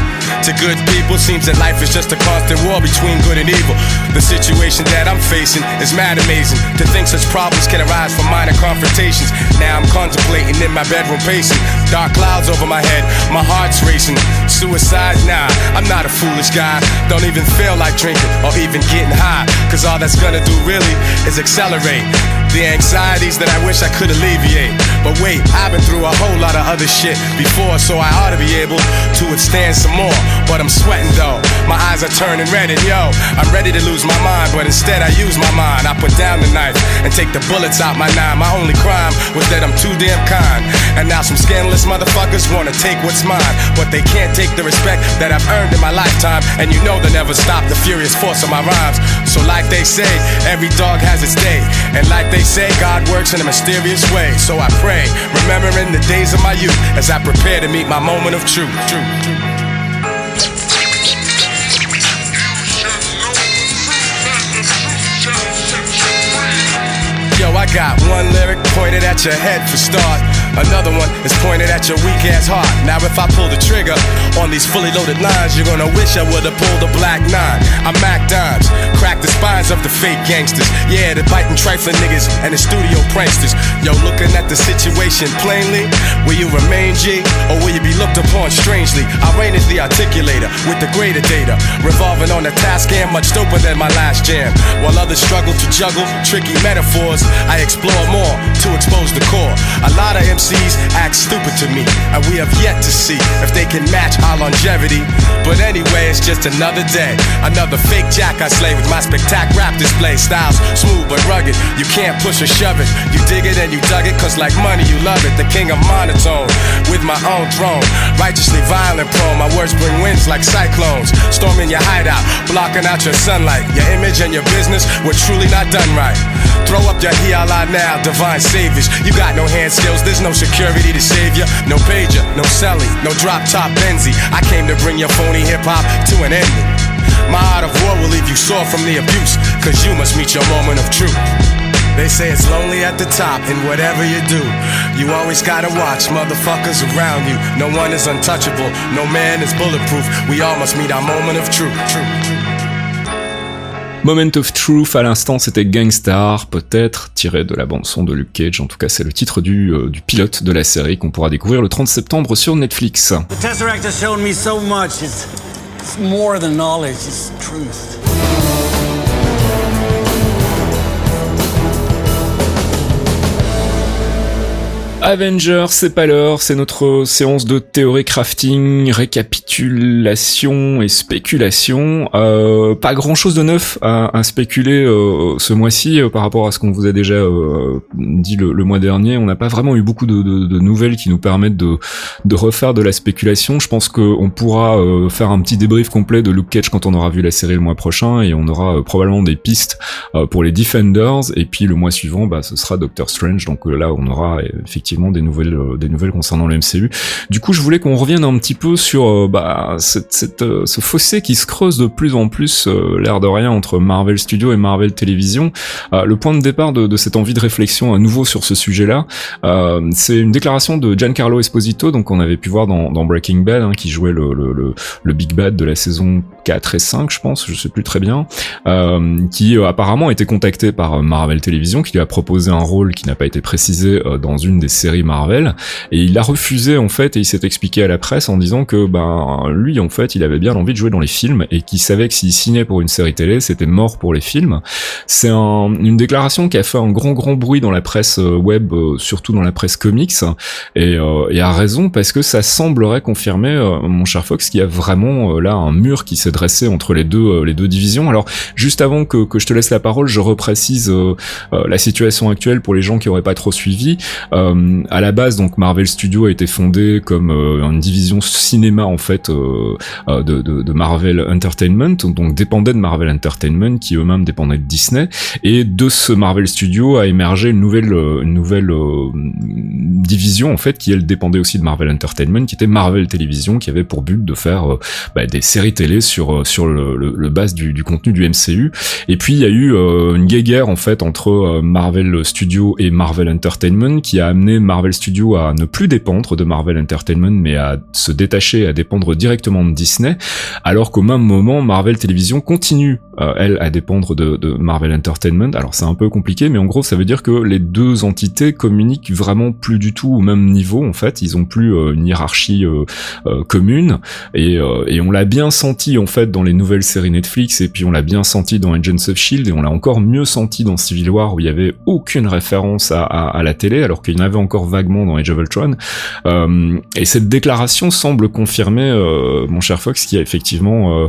To good people, seems that life is just a constant war between good and evil. The situation that I'm facing is mad amazing. To think such problems can arise from minor confrontations. Now I'm contemplating in my bedroom pacing. Dark clouds over my head, my heart's racing. Suicide? Nah, I'm not a foolish guy. Don't even feel like drinking or even getting high. Cause all that's gonna do really is accelerate the anxieties that I wish I could alleviate. But wait, I've been through a whole lot of other shit before, so I ought to be able to withstand some more. But I'm sweating though, my eyes are turning red, and yo, I'm ready to lose my mind, but instead I use my mind. I put down the knife and take the bullets out my nine. My only crime was that I'm too damn kind. And now some scandalous motherfuckers wanna take what's mine, but they can't take the respect that I've earned in my lifetime. And you know they'll never stop the furious force of my rhymes. So like they say, every dog has its day, and like they say, God works in a mysterious way. So I pray, remembering the days of my youth as I prepare to meet my moment of truth. truth, truth. Yo, I got one lyric pointed at your head for start. Another one is pointed at your weak ass heart. Now, if I pull the trigger on these fully loaded lines, you're gonna wish I would've pulled a black nine. I'm Mac Dimes, crack the spines of the fake gangsters. Yeah, the biting trifling niggas and the studio pranksters. Yo, looking at the situation plainly, will you remain G or will you be looked upon strangely? I reign as the articulator with the greater data, revolving on a task and much doper than my last jam. While others struggle to juggle tricky metaphors, I explore more to expose the core. A lot of MCs act stupid to me, and we have yet to see if they can match our longevity. But anyway, it's just another day, another fake jack I slay with my spectac rap display. Styles smooth but rugged, you can't push or shove it. You dig it and you dug it, cause like money, you love it. The king of monotone, with my own throne. Righteously violent prone, my words bring winds like cyclones. Storming your hideout, blocking out your sunlight. Your image and your business were truly not done right. Throw up your hiala now, divine saviors. You got no hand skills, there's no security to save you. No pager, no celly, no drop top Benzie. I came to bring your phony hip hop to an ending. My art of war will leave you sore from the abuse, cause you must meet your moment of truth. They say it's lonely at the top, and whatever you do, you always gotta watch motherfuckers around you. No one is untouchable, no man is bulletproof. We all must meet our moment of truth, truth.
Moment of Truth à l'instant c'était Gangstar, peut-être tiré de la bande son de Luke Cage, en tout cas c'est le titre du, euh, pilote de la série qu'on pourra découvrir le 30 septembre sur Netflix. The Avengers, c'est pas l'heure, c'est notre séance de théorie crafting, récapitulation et spéculation. Euh, pas grand chose de neuf à, à spéculer euh, ce mois-ci euh, par rapport à ce qu'on vous a déjà euh, dit le, le, mois dernier. On n'a pas vraiment eu beaucoup de, de, de, nouvelles qui nous permettent de, de refaire de la spéculation. Je pense qu'on pourra euh, faire un petit débrief complet de Luke Cage quand on aura vu la série le mois prochain et on aura probablement des pistes pour les Defenders. Et puis le mois suivant, bah, ce sera Doctor Strange. Donc là, on aura effectivement des nouvelles, euh, des nouvelles concernant le MCU. Du coup, je voulais qu'on revienne un petit peu sur euh, bah, cette, cette, euh, ce fossé qui se creuse de plus en plus, l'air de rien, entre Marvel Studios et Marvel Television. le point de départ de, de, cette envie de réflexion à nouveau sur ce sujet-là, c'est une déclaration de Giancarlo Esposito, donc on avait pu voir dans, dans Breaking Bad, hein, qui jouait le, le, le, Big Bad de la saison 4 et 5, je pense, je sais plus très bien, qui apparemment a été contacté par Marvel Television, qui lui a proposé un rôle qui n'a pas été précisé dans une des série Marvel et il a refusé en fait et il s'est expliqué à la presse en disant que ben lui en fait il avait bien envie de jouer dans les films et qu'il savait que s'il signait pour une série télé c'était mort pour les films. C'est un, une déclaration qui a fait un grand grand bruit dans la presse euh, web, euh, surtout dans la presse comics et, euh, et a raison parce que ça semblerait confirmer mon cher Fox qu'il y a vraiment là un mur qui s'est dressé entre les deux les deux divisions. Alors juste avant que, que je te laisse la parole, je reprécise la situation actuelle pour les gens qui auraient pas trop suivi. Euh, à la base, donc Marvel Studios a été fondé comme euh, une division cinéma en fait euh, de, de, de, Marvel Entertainment, donc dépendait de Marvel Entertainment, qui eux-mêmes dépendaient de Disney. Et de ce Marvel Studio a émergé une nouvelle, une nouvelle division en fait qui elle dépendait aussi de Marvel Entertainment, qui était Marvel Television, qui avait pour but de faire bah, des séries télé sur sur le, le, base du, du, contenu du MCU. Et puis il y a eu une guéguerre en fait entre Marvel Studios et Marvel Entertainment qui a amené Marvel Studios à ne plus dépendre de Marvel Entertainment, mais à se détacher, à dépendre directement de Disney, alors qu'au même moment, Marvel Television continue, euh, elle, à dépendre de, de, Marvel Entertainment. Alors c'est un peu compliqué, mais en gros, ça veut dire que les deux entités communiquent vraiment plus du tout au même niveau, en fait. Ils ont plus euh, une hiérarchie euh, commune, et, et on l'a bien senti, en fait, dans les nouvelles séries Netflix, et puis on l'a bien senti dans Agents of S.H.I.E.L.D., et on l'a encore mieux senti dans Civil War, où il y avait aucune référence à, à, à la télé, alors qu'il y en avait encore vaguement dans Age of Ultron. Euh, et cette déclaration semble confirmer, euh, mon cher Fox, qu'il y a effectivement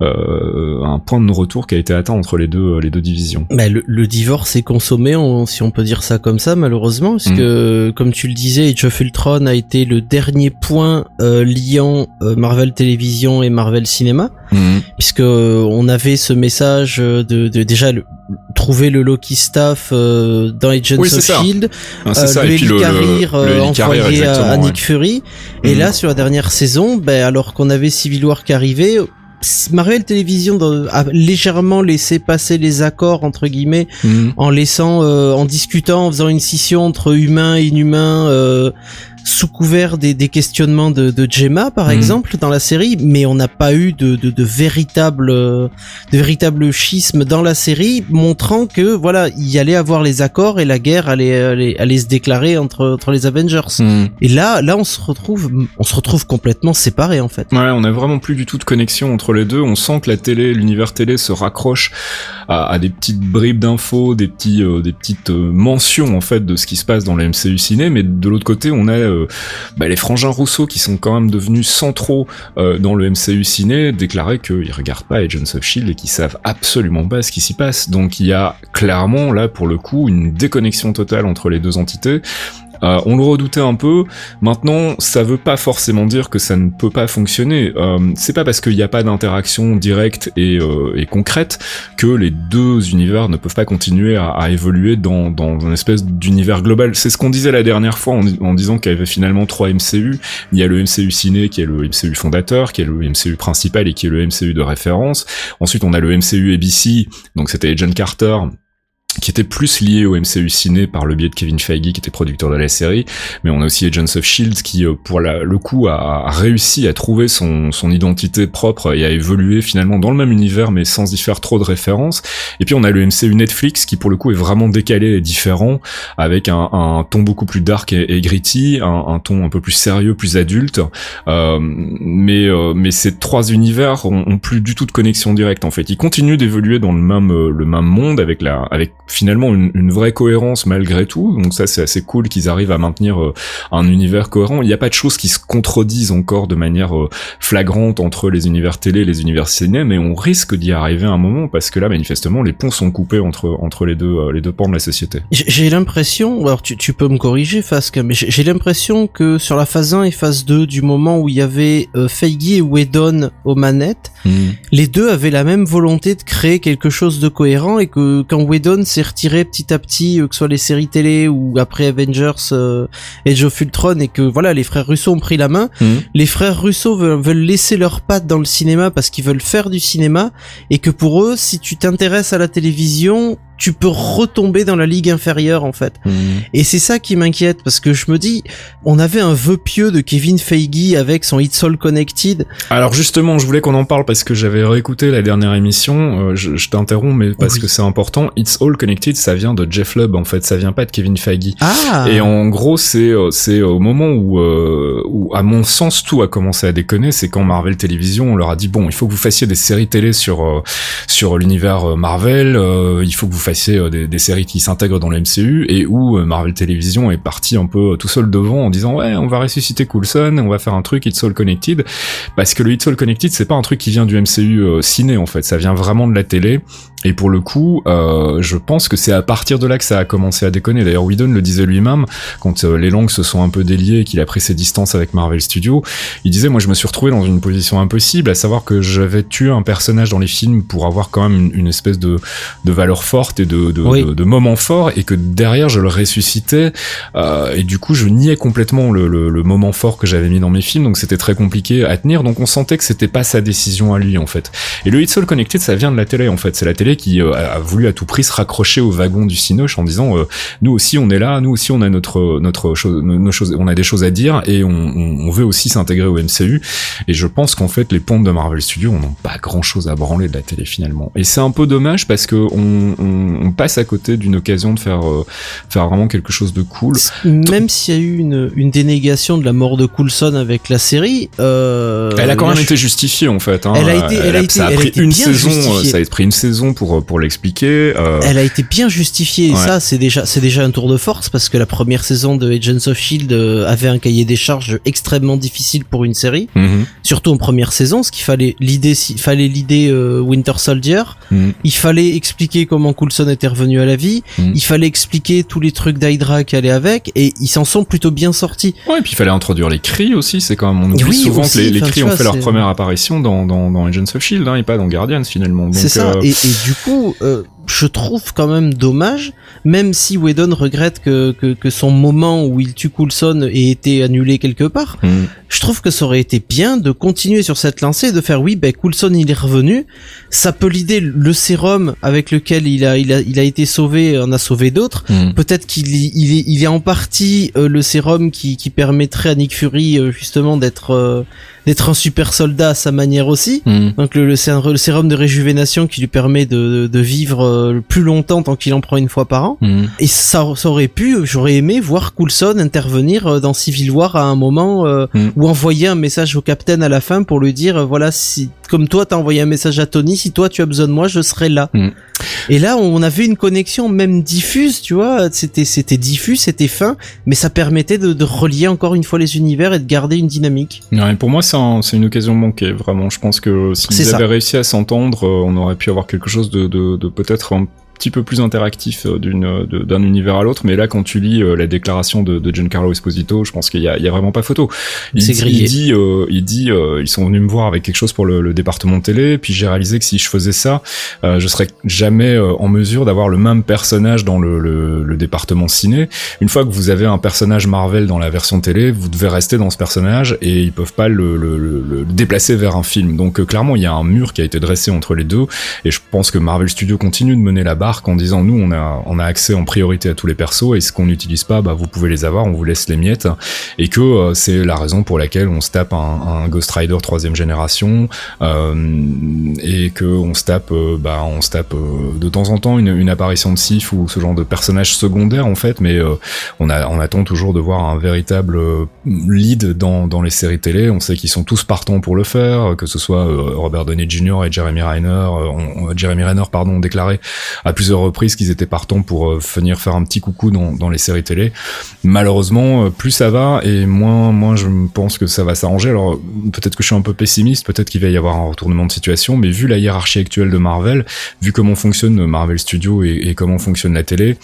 euh, un point de non-retour qui a été atteint entre les deux les deux divisions.
Bah, le, divorce est consommé, si on peut dire ça comme ça, malheureusement, parce mm. que comme tu le disais, Age of Ultron a été le dernier point liant Marvel Télévision et Marvel Cinéma, mm. puisque on avait ce message de, de déjà le, trouver le Loki staff dans Agents of Shield,
ah, le,
euh, envoyé à, Nick Fury. Et mm. là, sur la dernière saison, ben, alors qu'on avait Civil War qui arrivait, Marvel Télévision a légèrement laissé passer les accords entre guillemets mm. en laissant euh, en discutant en faisant une scission entre humains et inhumains euh, sous couvert des, des questionnements de, de Gemma par mhm. exemple dans la série mais on n'a pas eu de, de, de véritable de véritable schisme dans la série montrant que voilà il y allait avoir les accords et la guerre allait allait, allait se déclarer entre entre les Avengers mhm. et là là on se retrouve on se retrouve complètement séparés en fait
ouais on a vraiment plus du tout de connexion entre les deux on sent que la télé l'univers télé se raccroche à, à des petites bribes d'infos des petits euh, des petites euh, mentions en fait de ce qui se passe dans la MCU ciné mais de l'autre côté on a euh, bah, les frangins Rousseau qui sont quand même devenus centraux euh, dans le MCU ciné déclaraient qu'ils regardent pas Agents of Shield et qu'ils savent absolument pas ce qui s'y passe. Donc il y a clairement là pour le coup une déconnexion totale entre les deux entités euh, on le redoutait un peu. Maintenant, ça veut pas forcément dire que ça ne peut pas fonctionner. Euh, c'est pas parce qu'il n'y a pas d'interaction directe et, euh, concrète que les deux univers ne peuvent pas continuer à, évoluer dans, dans une espèce d'univers global. C'est ce qu'on disait la dernière fois en, disant qu'il y avait finalement trois MCU. Il y a le MCU ciné qui est le MCU fondateur, qui est le MCU principal et qui est le MCU de référence. Ensuite, on a le MCU ABC, donc c'était John Carter qui était plus lié au MCU ciné par le biais de Kevin Feige qui était producteur de la série, mais on a aussi Agents of Shield qui euh, pour le coup a, réussi à trouver son, identité propre et à évoluer finalement dans le même univers mais sans y faire trop de références. Et puis on a le MCU Netflix qui pour le coup est vraiment décalé et différent avec un, ton beaucoup plus dark et, gritty, un, ton un peu plus sérieux, plus adulte. Euh, mais euh, mais ces trois univers ont, plus du tout de connexion directe en fait. Ils continuent d'évoluer dans le même le même monde avec la avec finalement une, une, vraie cohérence malgré tout. Donc ça c'est assez cool qu'ils arrivent à maintenir euh, un univers cohérent. Il n'y a pas de choses qui se contredisent encore de manière euh, flagrante entre les univers télé et les univers ciné, mais on risque d'y arriver à un moment parce que là manifestement les ponts sont coupés entre entre les deux euh, les deux pans de la société.
J'ai l'impression, alors tu, tu peux me corriger Fasque, mais j'ai l'impression que sur la phase 1 et phase 2 du moment où il y avait Feige et Whedon aux manettes, hmm. les deux avaient la même volonté de créer quelque chose de cohérent et que quand Whedon s'est retiré petit à petit, euh, que ce soit les séries télé ou après Avengers, euh, Age of Ultron, et que voilà, les frères Russo ont pris la main, hmm. les frères Russo veulent, veulent laisser leurs pattes dans le cinéma parce qu'ils veulent faire du cinéma, et que pour eux, si tu t'intéresses à la télévision, tu peux retomber dans la ligue inférieure en fait. Mmh. Et c'est ça qui m'inquiète parce que je me dis, on avait un vœu pieux de Kevin Feige avec son It's All Connected.
Alors justement, je voulais qu'on en parle parce que j'avais réécouté la dernière émission. Euh, je, t'interromps, mais parce que c'est important. It's All Connected, ça vient de Jeff Lubb en fait, ça vient pas de Kevin Feige.
Ah.
Et en gros, c'est euh, c'est au moment où euh, où à mon sens tout a commencé à déconner, c'est quand Marvel Télévision on leur a dit bon, il faut que vous fassiez des séries télé sur sur l'univers Marvel, il faut que vous fassiez euh, des, des, séries qui s'intègrent dans le MCU et où euh, Marvel Television est parti un peu tout seul devant en disant ouais on va ressusciter Coulson, on va faire un truc It's All Connected. Parce que le It's All Connected c'est pas un truc qui vient du MCU euh, ciné en fait, ça vient vraiment de la télé. Et pour le coup, euh, je pense que c'est à partir de là que ça a commencé à déconner. D'ailleurs, Whedon le disait lui-même, quand les langues se sont un peu déliées et qu'il a pris ses distances avec Marvel Studios, il disait, moi je me suis retrouvé dans une position impossible, à savoir que j'avais tué un personnage dans les films pour avoir quand même une, espèce de, de valeur forte et de, de, de, moment fort et que derrière je le ressuscitais euh, et du coup je niais complètement le, le, moment fort que j'avais mis dans mes films donc c'était très compliqué à tenir. Donc on sentait que c'était pas sa décision à lui en fait. Et le It's All Connected ça vient de la télé en fait. C'est la télé qui euh, a voulu à tout prix se raccrocher au wagon du Cinoche en disant euh, nous aussi on est là. Nous aussi on a notre notre chose nos choses on a des choses à dire et on, on, veut aussi s'intégrer au MCU et je pense qu'en fait les pontes de Marvel Studios on n'a pas grand chose à branler de la télé finalement. Et c'est un peu dommage parce que on, on passe à côté d'une occasion de faire euh, faire vraiment quelque chose de cool.
Même s'il y a eu une, une dénégation de la mort de Coulson avec la série, euh,
elle a quand même été justifiée en fait. Hein.
Elle a été, elle, a, été, ça a pris une saison,
justifiée. ça a pris une saison pour pour l'expliquer.
Euh. Elle a été bien justifiée et ça c'est déjà c'est déjà un tour de force parce que la première saison de Agents of Shield avait un cahier des charges extrêmement difficile pour une série, mhm. surtout en première saison, ce qu'il fallait l'idée fallait l'idée Winter Soldier, mhm. il fallait expliquer comment Coulson était revenu à la vie. Mm. Il fallait expliquer tous les trucs d'Hydra qui allaient avec, et ils s'en sont plutôt bien sortis.
Ouais, et puis il fallait introduire les cris aussi. C'est quand même on oublie souvent que les, cris ont fait leur première apparition dans, dans, dans Agents of Shield, hein, et pas dans Guardians finalement.
C'est ça. Euh, et, et, du coup, euh, je trouve quand même dommage, même si Whedon regrette que, que, que, son moment où il tue Coulson ait été annulé quelque part, mm. je trouve que ça aurait été bien de continuer sur cette lancée, de faire oui, ben Coulson il est revenu, ça peut l'idée le sérum avec lequel il a, il a, il a été sauvé en a sauvé d'autres, mm. peut-être qu'il il est, il est en partie euh, le sérum qui, qui permettrait à Nick Fury euh, justement d'être euh, d'être un super soldat à sa manière aussi, mm. donc le, le, sérum de réjuvénation qui lui permet de, de vivre euh, plus longtemps tant qu'il en prend une fois par an. Mhm. Et ça, ça, aurait pu, j'aurais aimé voir Coulson intervenir euh, dans Civil War à un moment euh, mhm. ou envoyer un message au Capitaine à la fin pour lui dire voilà si comme toi t'as envoyé un message à Tony, si toi tu as besoin de moi, je serai là. Et là, on avait une connexion même diffuse, tu vois, c'était c'était diffus, c'était fin, mais ça permettait de, de, relier encore une fois les univers et de garder une dynamique.
Ouais, pour moi, c'est c'est une occasion manquée, vraiment. Je pense que s'ils avaient réussi à s'entendre, on aurait pu avoir quelque chose de, de, de peut-être un petit peu plus interactif euh, d'une euh, d'un univers à l'autre mais là quand tu lis euh, la déclaration de, de Giancarlo Esposito je pense qu'il y a, il y a vraiment pas photo. Il, il dit il dit ils sont venus me voir avec quelque chose pour le, le département télé puis j'ai réalisé que si je faisais ça je serais jamais en mesure d'avoir le même personnage dans le, le, le, département ciné. Une fois que vous avez un personnage Marvel dans la version télé vous devez rester dans ce personnage et ils peuvent pas le, le déplacer vers un film. Donc clairement il y a un mur qui a été dressé entre les deux et je pense que Marvel Studios continue de mener la barque en disant nous on a on a accès en priorité à tous les persos et ce qu'on n'utilise pas, bah vous pouvez les avoir, on vous laisse les miettes et que c'est la raison pour laquelle on se tape un, un Ghost Rider troisième génération et que on se tape bah on se tape de temps en temps une, une apparition de Sif ou ce genre de personnage secondaire en fait, mais on a on attend toujours de voir un véritable lead dans dans les séries télé. On sait qu'ils sont tous partants pour le faire, que ce soit Robert Downey Jr. et Jeremy Renner, euh, Jeremy Renner pardon, ont déclaré plusieurs reprises qu'ils étaient partants pour euh, venir faire un petit coucou dans, dans les séries télé. Malheureusement, euh, plus ça va et moins, moins je pense que ça va s'arranger. Alors peut-être que je suis un peu pessimiste, peut-être qu'il va y avoir un retournement de situation, mais vu la hiérarchie actuelle de Marvel, vu comment fonctionne Marvel Studios et, comment fonctionne la télé,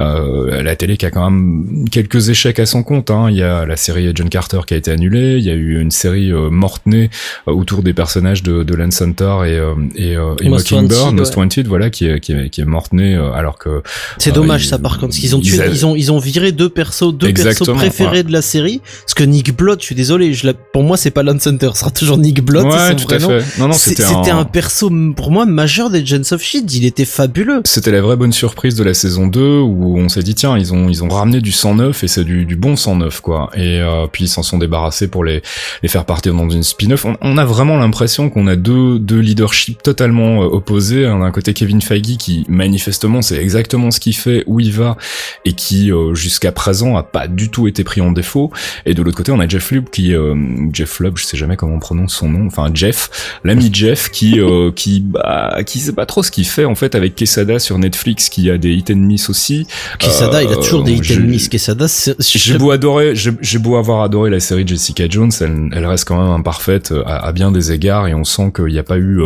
euh, la télé qui a quand même quelques échecs à son compte. Hein. Il y a la série John Carter qui a été annulée, il y a eu une série euh, morte-née autour des personnages de, de Lance Hunter et, et, et Mockingbird, Most Wanted, voilà, qui est, qui est, qui est morte-née alors que...
C'est dommage ça par contre, parce qu'ils ont tué, ils, ont, ils ont viré deux persos deux persos préférés de la série. Parce que Nick Blood, je suis désolé, je pour moi c'est pas Lance Hunter, ce sera toujours Nick Blood.
Ouais, tout à fait. Non, non,
c'était un... perso pour moi majeur des Agents of Shield. Il était fabuleux.
C'était la vraie bonne surprise de la saison 2 où on s'est dit tiens ils ont ils ont ramené du 109 et c'est du, du bon 109 quoi. Et euh, puis ils s'en sont débarrassés pour les les faire partir dans une spin-off. On, on, a vraiment l'impression qu'on a deux deux leaderships totalement euh, opposés. D'un côté Kevin Feige qui manifestement c'est exactement ce qu'il fait, où il va et qui euh, jusqu'à présent a pas du tout été pris en défaut. Et de l'autre côté, on a Jeff Lubb qui, euh, Jeff Lubb, je sais jamais comment on prononce son nom, enfin Jeff, l'ami Jeff qui, euh, qui, bah, qui sait pas trop ce qu'il fait en fait avec Quesada sur Netflix, qui a des hit and miss aussi.
Quesada, il a toujours des hit and miss. Quesada,
j'ai beau adorer, j'ai beau avoir adoré la série Jessica Jones, elle, elle reste quand même imparfaite à, à, bien des égards et on sent qu'il n'y a pas eu,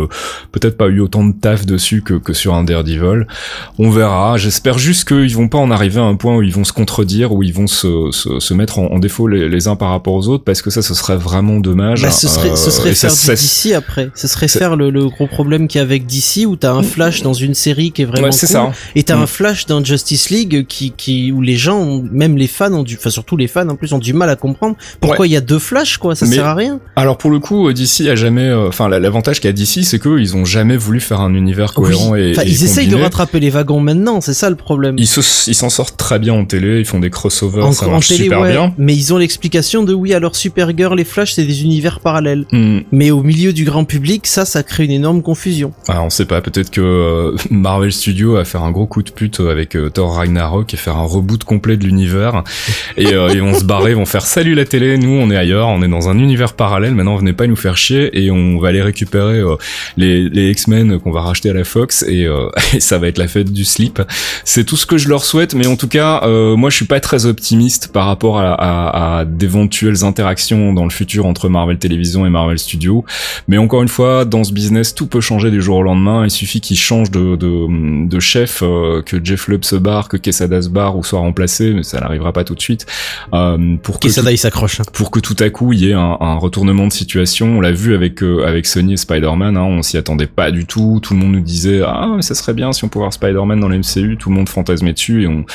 peut-être pas eu autant de taf dessus que, que sur un Daredevil. On verra. J'espère juste qu'ils vont pas en arriver à un point où ils vont se contredire, où ils vont se, se, se mettre en, en défaut les, les, uns par rapport aux autres, parce que ça, ce serait vraiment dommage.
Bah, ce serait, ce serait faire ça, DC après. Ce serait faire le, le, gros problème qu'il y a avec DC, où t'as un Flash dans une série qui est vraiment ouais, cool, ça. et t'as mm. un Flash dans Justice League qui, qui, où les gens, même les fans ont du, enfin surtout les fans en plus ont du mal à comprendre pourquoi il y a deux Flash, quoi. Ça sert à rien.
Alors pour le coup, euh, DC a jamais, euh, enfin l'avantage qu'a DC, c'est qu'ils ont jamais voulu faire un univers cohérent et,
et, ils essayent de rattraper les wagons maintenant, c'est ça le problème.
Ils s'en sortent très bien en télé, ils font des crossovers, ça marche télé, super
ouais,
bien.
Mais ils ont l'explication de oui, alors Supergirl et Flash, c'est des univers parallèles. Mm. Mais au milieu du grand public, ça, ça crée une énorme confusion.
Ah, on sait pas, peut-être que euh, Marvel Studios a fait un gros coup de pute avec euh, Thor Ragnarok et faire un reboot complet de l'univers. et euh, ils vont se barrer, vont faire salut la télé, nous on est ailleurs, on est dans un univers parallèle, maintenant venez pas nous faire chier et on va aller récupérer euh, les, les X-Men qu'on va racheter à la Fox et, et, ça va être la fête du slip. C'est tout ce que je leur souhaite, mais en tout cas, moi je suis pas très optimiste par rapport à, à, à d'éventuelles interactions dans le futur entre Marvel Television et Marvel Studios. Mais encore une fois, dans ce business, tout peut changer du jour au lendemain. Il suffit qu'il change de, de, de chef, euh, que Jeff Lubb se barre, que Quesada se barre ou soit remplacé, mais ça n'arrivera pas tout de suite.
Euh, pour que Quesada il s'accroche.
Pour que tout à coup il y ait un, un retournement de situation. On l'a vu avec euh, avec Sony et Spider-Man. Hein, on s'y attendait pas du tout. Tout le monde nous disait ah mais ça serait bien si on pouvait voir Spider-Man dans l'MCU. Tout le monde fantasmait dessus et on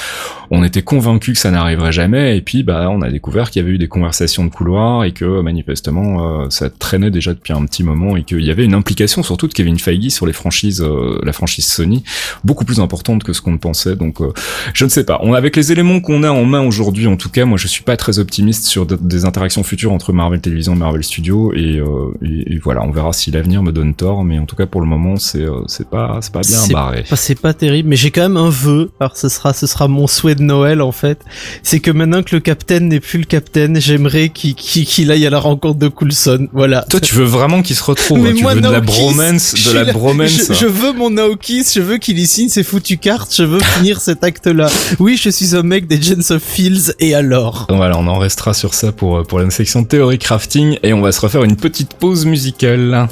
on était convaincu que ça n'arriverait jamais. Et puis bah on a découvert qu'il y avait eu des conversations de couloir et que manifestement euh, ça traînait déjà depuis un petit moment et qu'il y avait une implication surtout de Kevin Feige sur les franchises, euh, la franchise Sony, beaucoup plus importante que ce qu'on pensait. Donc euh, je ne sais pas. On avec les éléments qu'on a en main aujourd'hui, en tout cas, moi je suis pas très optimiste sur des interactions futures entre Marvel Television et Marvel Studios et, et, et voilà, on verra si l'avenir me donne tort, mais en tout cas pour le moment c'est c'est pas c'est pas bien barré.
C'est pas terrible, mais j'ai quand même un vœu. Alors ce sera ce sera mon souhait de Noël en fait, c'est que maintenant que le Capitaine n'est plus le Capitaine, j'aimerais qu'il aille à la rencontre de Coulson. Voilà.
Toi, tu veux vraiment qu'il se retrouve. Mais tu moi, veux de la bromance, de la bromance.
Je, je, veux mon Naokis, je veux qu'il y signe ses foutues cartes, je veux finir cet acte-là. Oui, je suis un mec des Gens of Fields, et alors?
Voilà, on en restera sur ça pour, pour la section théorie crafting, et on va se refaire une petite pause musicale.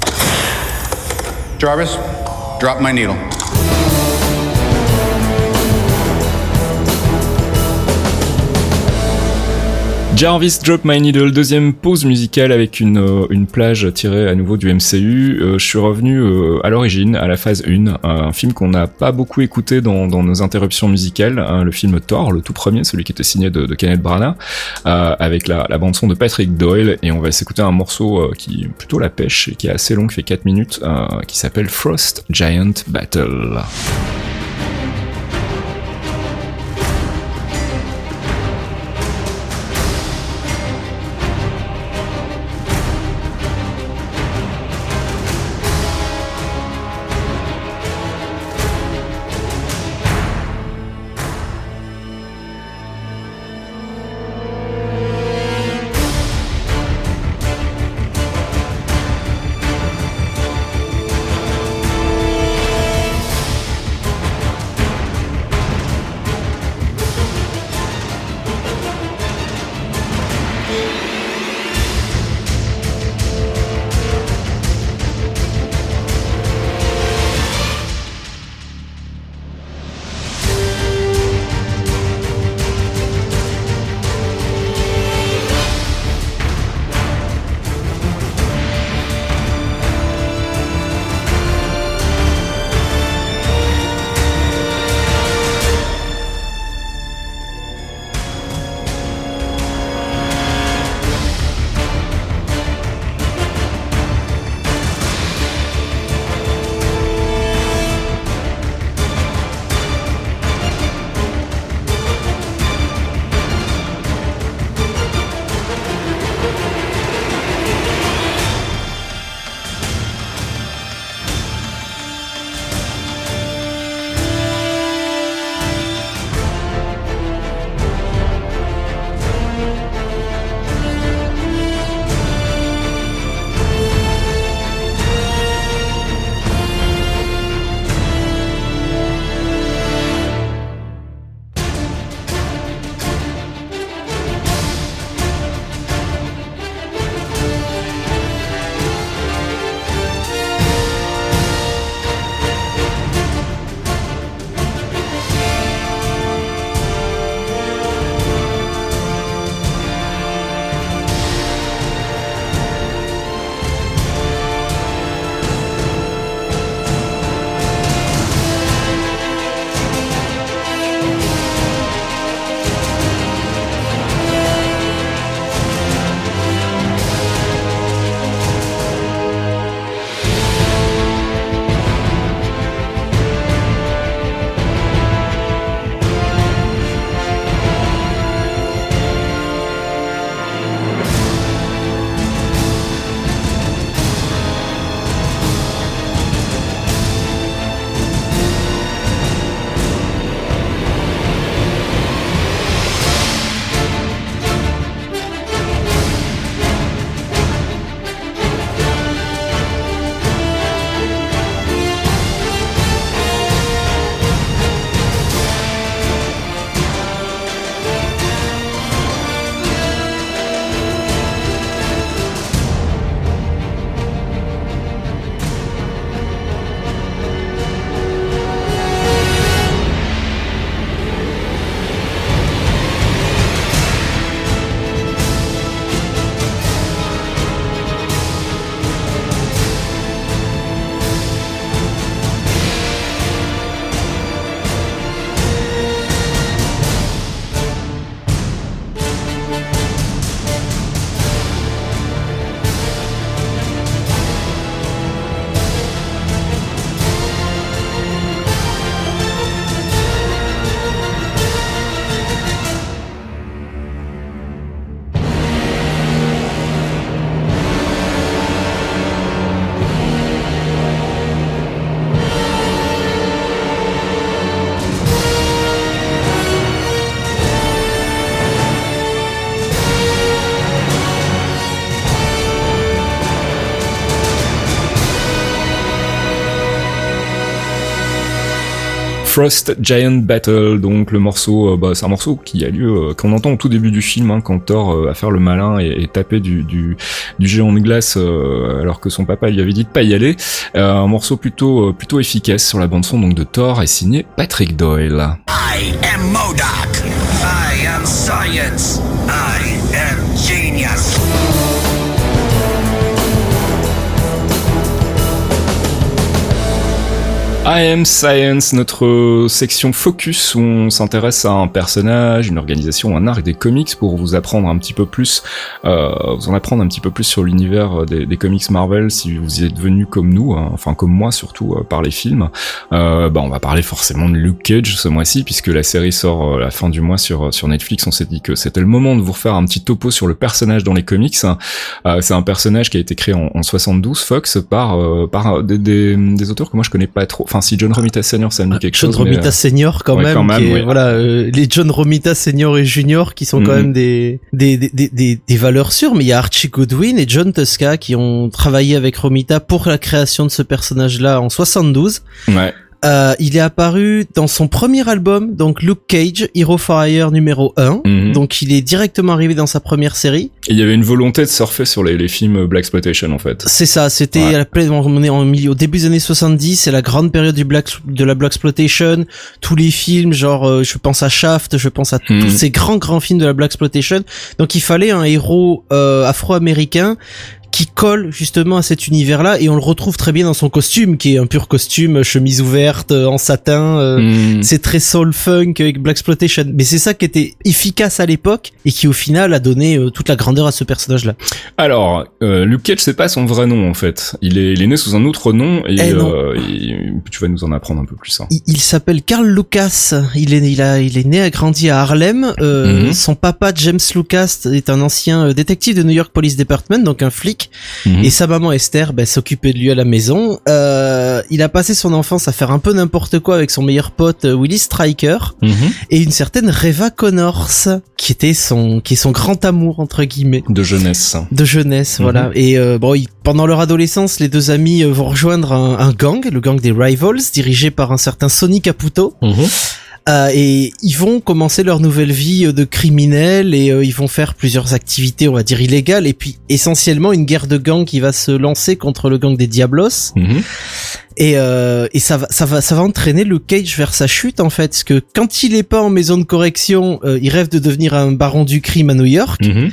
Jarvis, drop my needle.
Jarvis Drop My Needle, deuxième pause musicale avec une, euh, une plage tirée à nouveau du MCU. Euh, je suis revenu euh, à l'origine, à la phase 1, un film qu'on n'a pas beaucoup écouté dans, dans nos interruptions musicales, hein, le film Thor, le tout premier, celui qui était signé de, Kenneth Branagh, avec la, la bande son de Patrick Doyle, et on va s'écouter un morceau qui est plutôt la pêche et qui est assez long, qui fait 4 minutes, qui s'appelle Frost Giant Battle. Frost Giant Battle, donc le morceau, bah, c'est un morceau qui a lieu, qu'on entend au tout début du film, hein, quand Thor va faire le malin et, taper du, du, géant de glace alors que son papa lui avait dit de pas y aller. un morceau plutôt plutôt efficace sur la bande son donc de Thor est signé Patrick Doyle.
I am. I am science. Am
Science, notre section focus où on s'intéresse à un personnage, une organisation, un arc des comics pour vous apprendre un petit peu plus, euh, vous en apprendre un petit peu plus sur l'univers des, comics Marvel si vous y êtes venu comme nous, hein, enfin comme moi surtout euh, par les films. Euh, bah on va parler forcément de Luke Cage ce mois-ci puisque la série sort euh, la fin du mois sur sur Netflix. On s'est dit que c'était le moment de vous refaire un petit topo sur le personnage dans les comics. Euh, c'est un personnage qui a été créé en, en 72 Fox par par des, auteurs que moi je connais pas trop si John Romita Senior, ça me dit quelque
John
chose.
Romita Senior, quand même. Voilà, euh, les John Romita Senior et Junior qui sont quand même des des, des, des, des, valeurs sûres. Mais il y a Archie Goodwin et John Tuska qui ont travaillé avec Romita pour la création de ce personnage-là en 72.
Ouais.
Euh, il est apparu dans son premier album, donc Luke Cage, Hero for Hire numéro 1.
Mhm.
Donc il est directement arrivé dans sa première série.
Et il y avait une volonté de surfer sur les, les films Black Exploitation en fait.
C'est ça, c'était
Ouais.
à la pleine- on est en milieu, au début des années 70, c'est la grande période du black, de la Black Exploitation. Tous les films, genre, euh, je pense à Shaft, je pense à
Mhm.
tous ces grands grands films de la Black Exploitation. Donc il fallait un héros euh, afro-américain qui colle justement à cet univers-là et on le retrouve très bien dans son costume qui est un pur costume chemise ouverte euh, en satin euh,
Mhm.
c'est très soul funk avec Black Exploitation mais c'est ça qui était efficace à l'époque et qui au final a donné euh, toute la grandeur à ce personnage là
Alors, euh, Luke Cage, c'est pas son vrai nom en fait. Il est, il est né sous un autre nom et,
Eh
euh, et tu vas nous en apprendre un peu plus. Hein.
il, il s'appelle Carl Lucas il est il a il est né et grandi à Harlem euh,
Mhm.
son papa James Lucas est un ancien euh, détective de New York Police Department donc un flic
Mhm.
et sa maman Esther ben, s'occupait de lui à la maison. Euh, il a passé son enfance à faire un peu n'importe quoi avec son meilleur pote euh, Willie Striker
Mhm.
et une certaine Reva Connors qui était son qui est son grand amour entre guillemets
De jeunesse.
de jeunesse
Mhm.
voilà et euh, bon pendant leur adolescence les deux amis euh, vont rejoindre un, un gang le gang des Rivals dirigé par un certain Sonny Caputo euh, et ils vont commencer leur nouvelle vie euh, de criminels et euh, ils vont faire plusieurs activités on va dire illégales et puis essentiellement une guerre de gang qui va se lancer contre le gang des Diablos
Mhm.
et, euh, et ça va ça va ça va entraîner le Cage vers sa chute en fait parce que quand il est pas en maison de correction il rêve de devenir un baron du crime à New York
Mhm.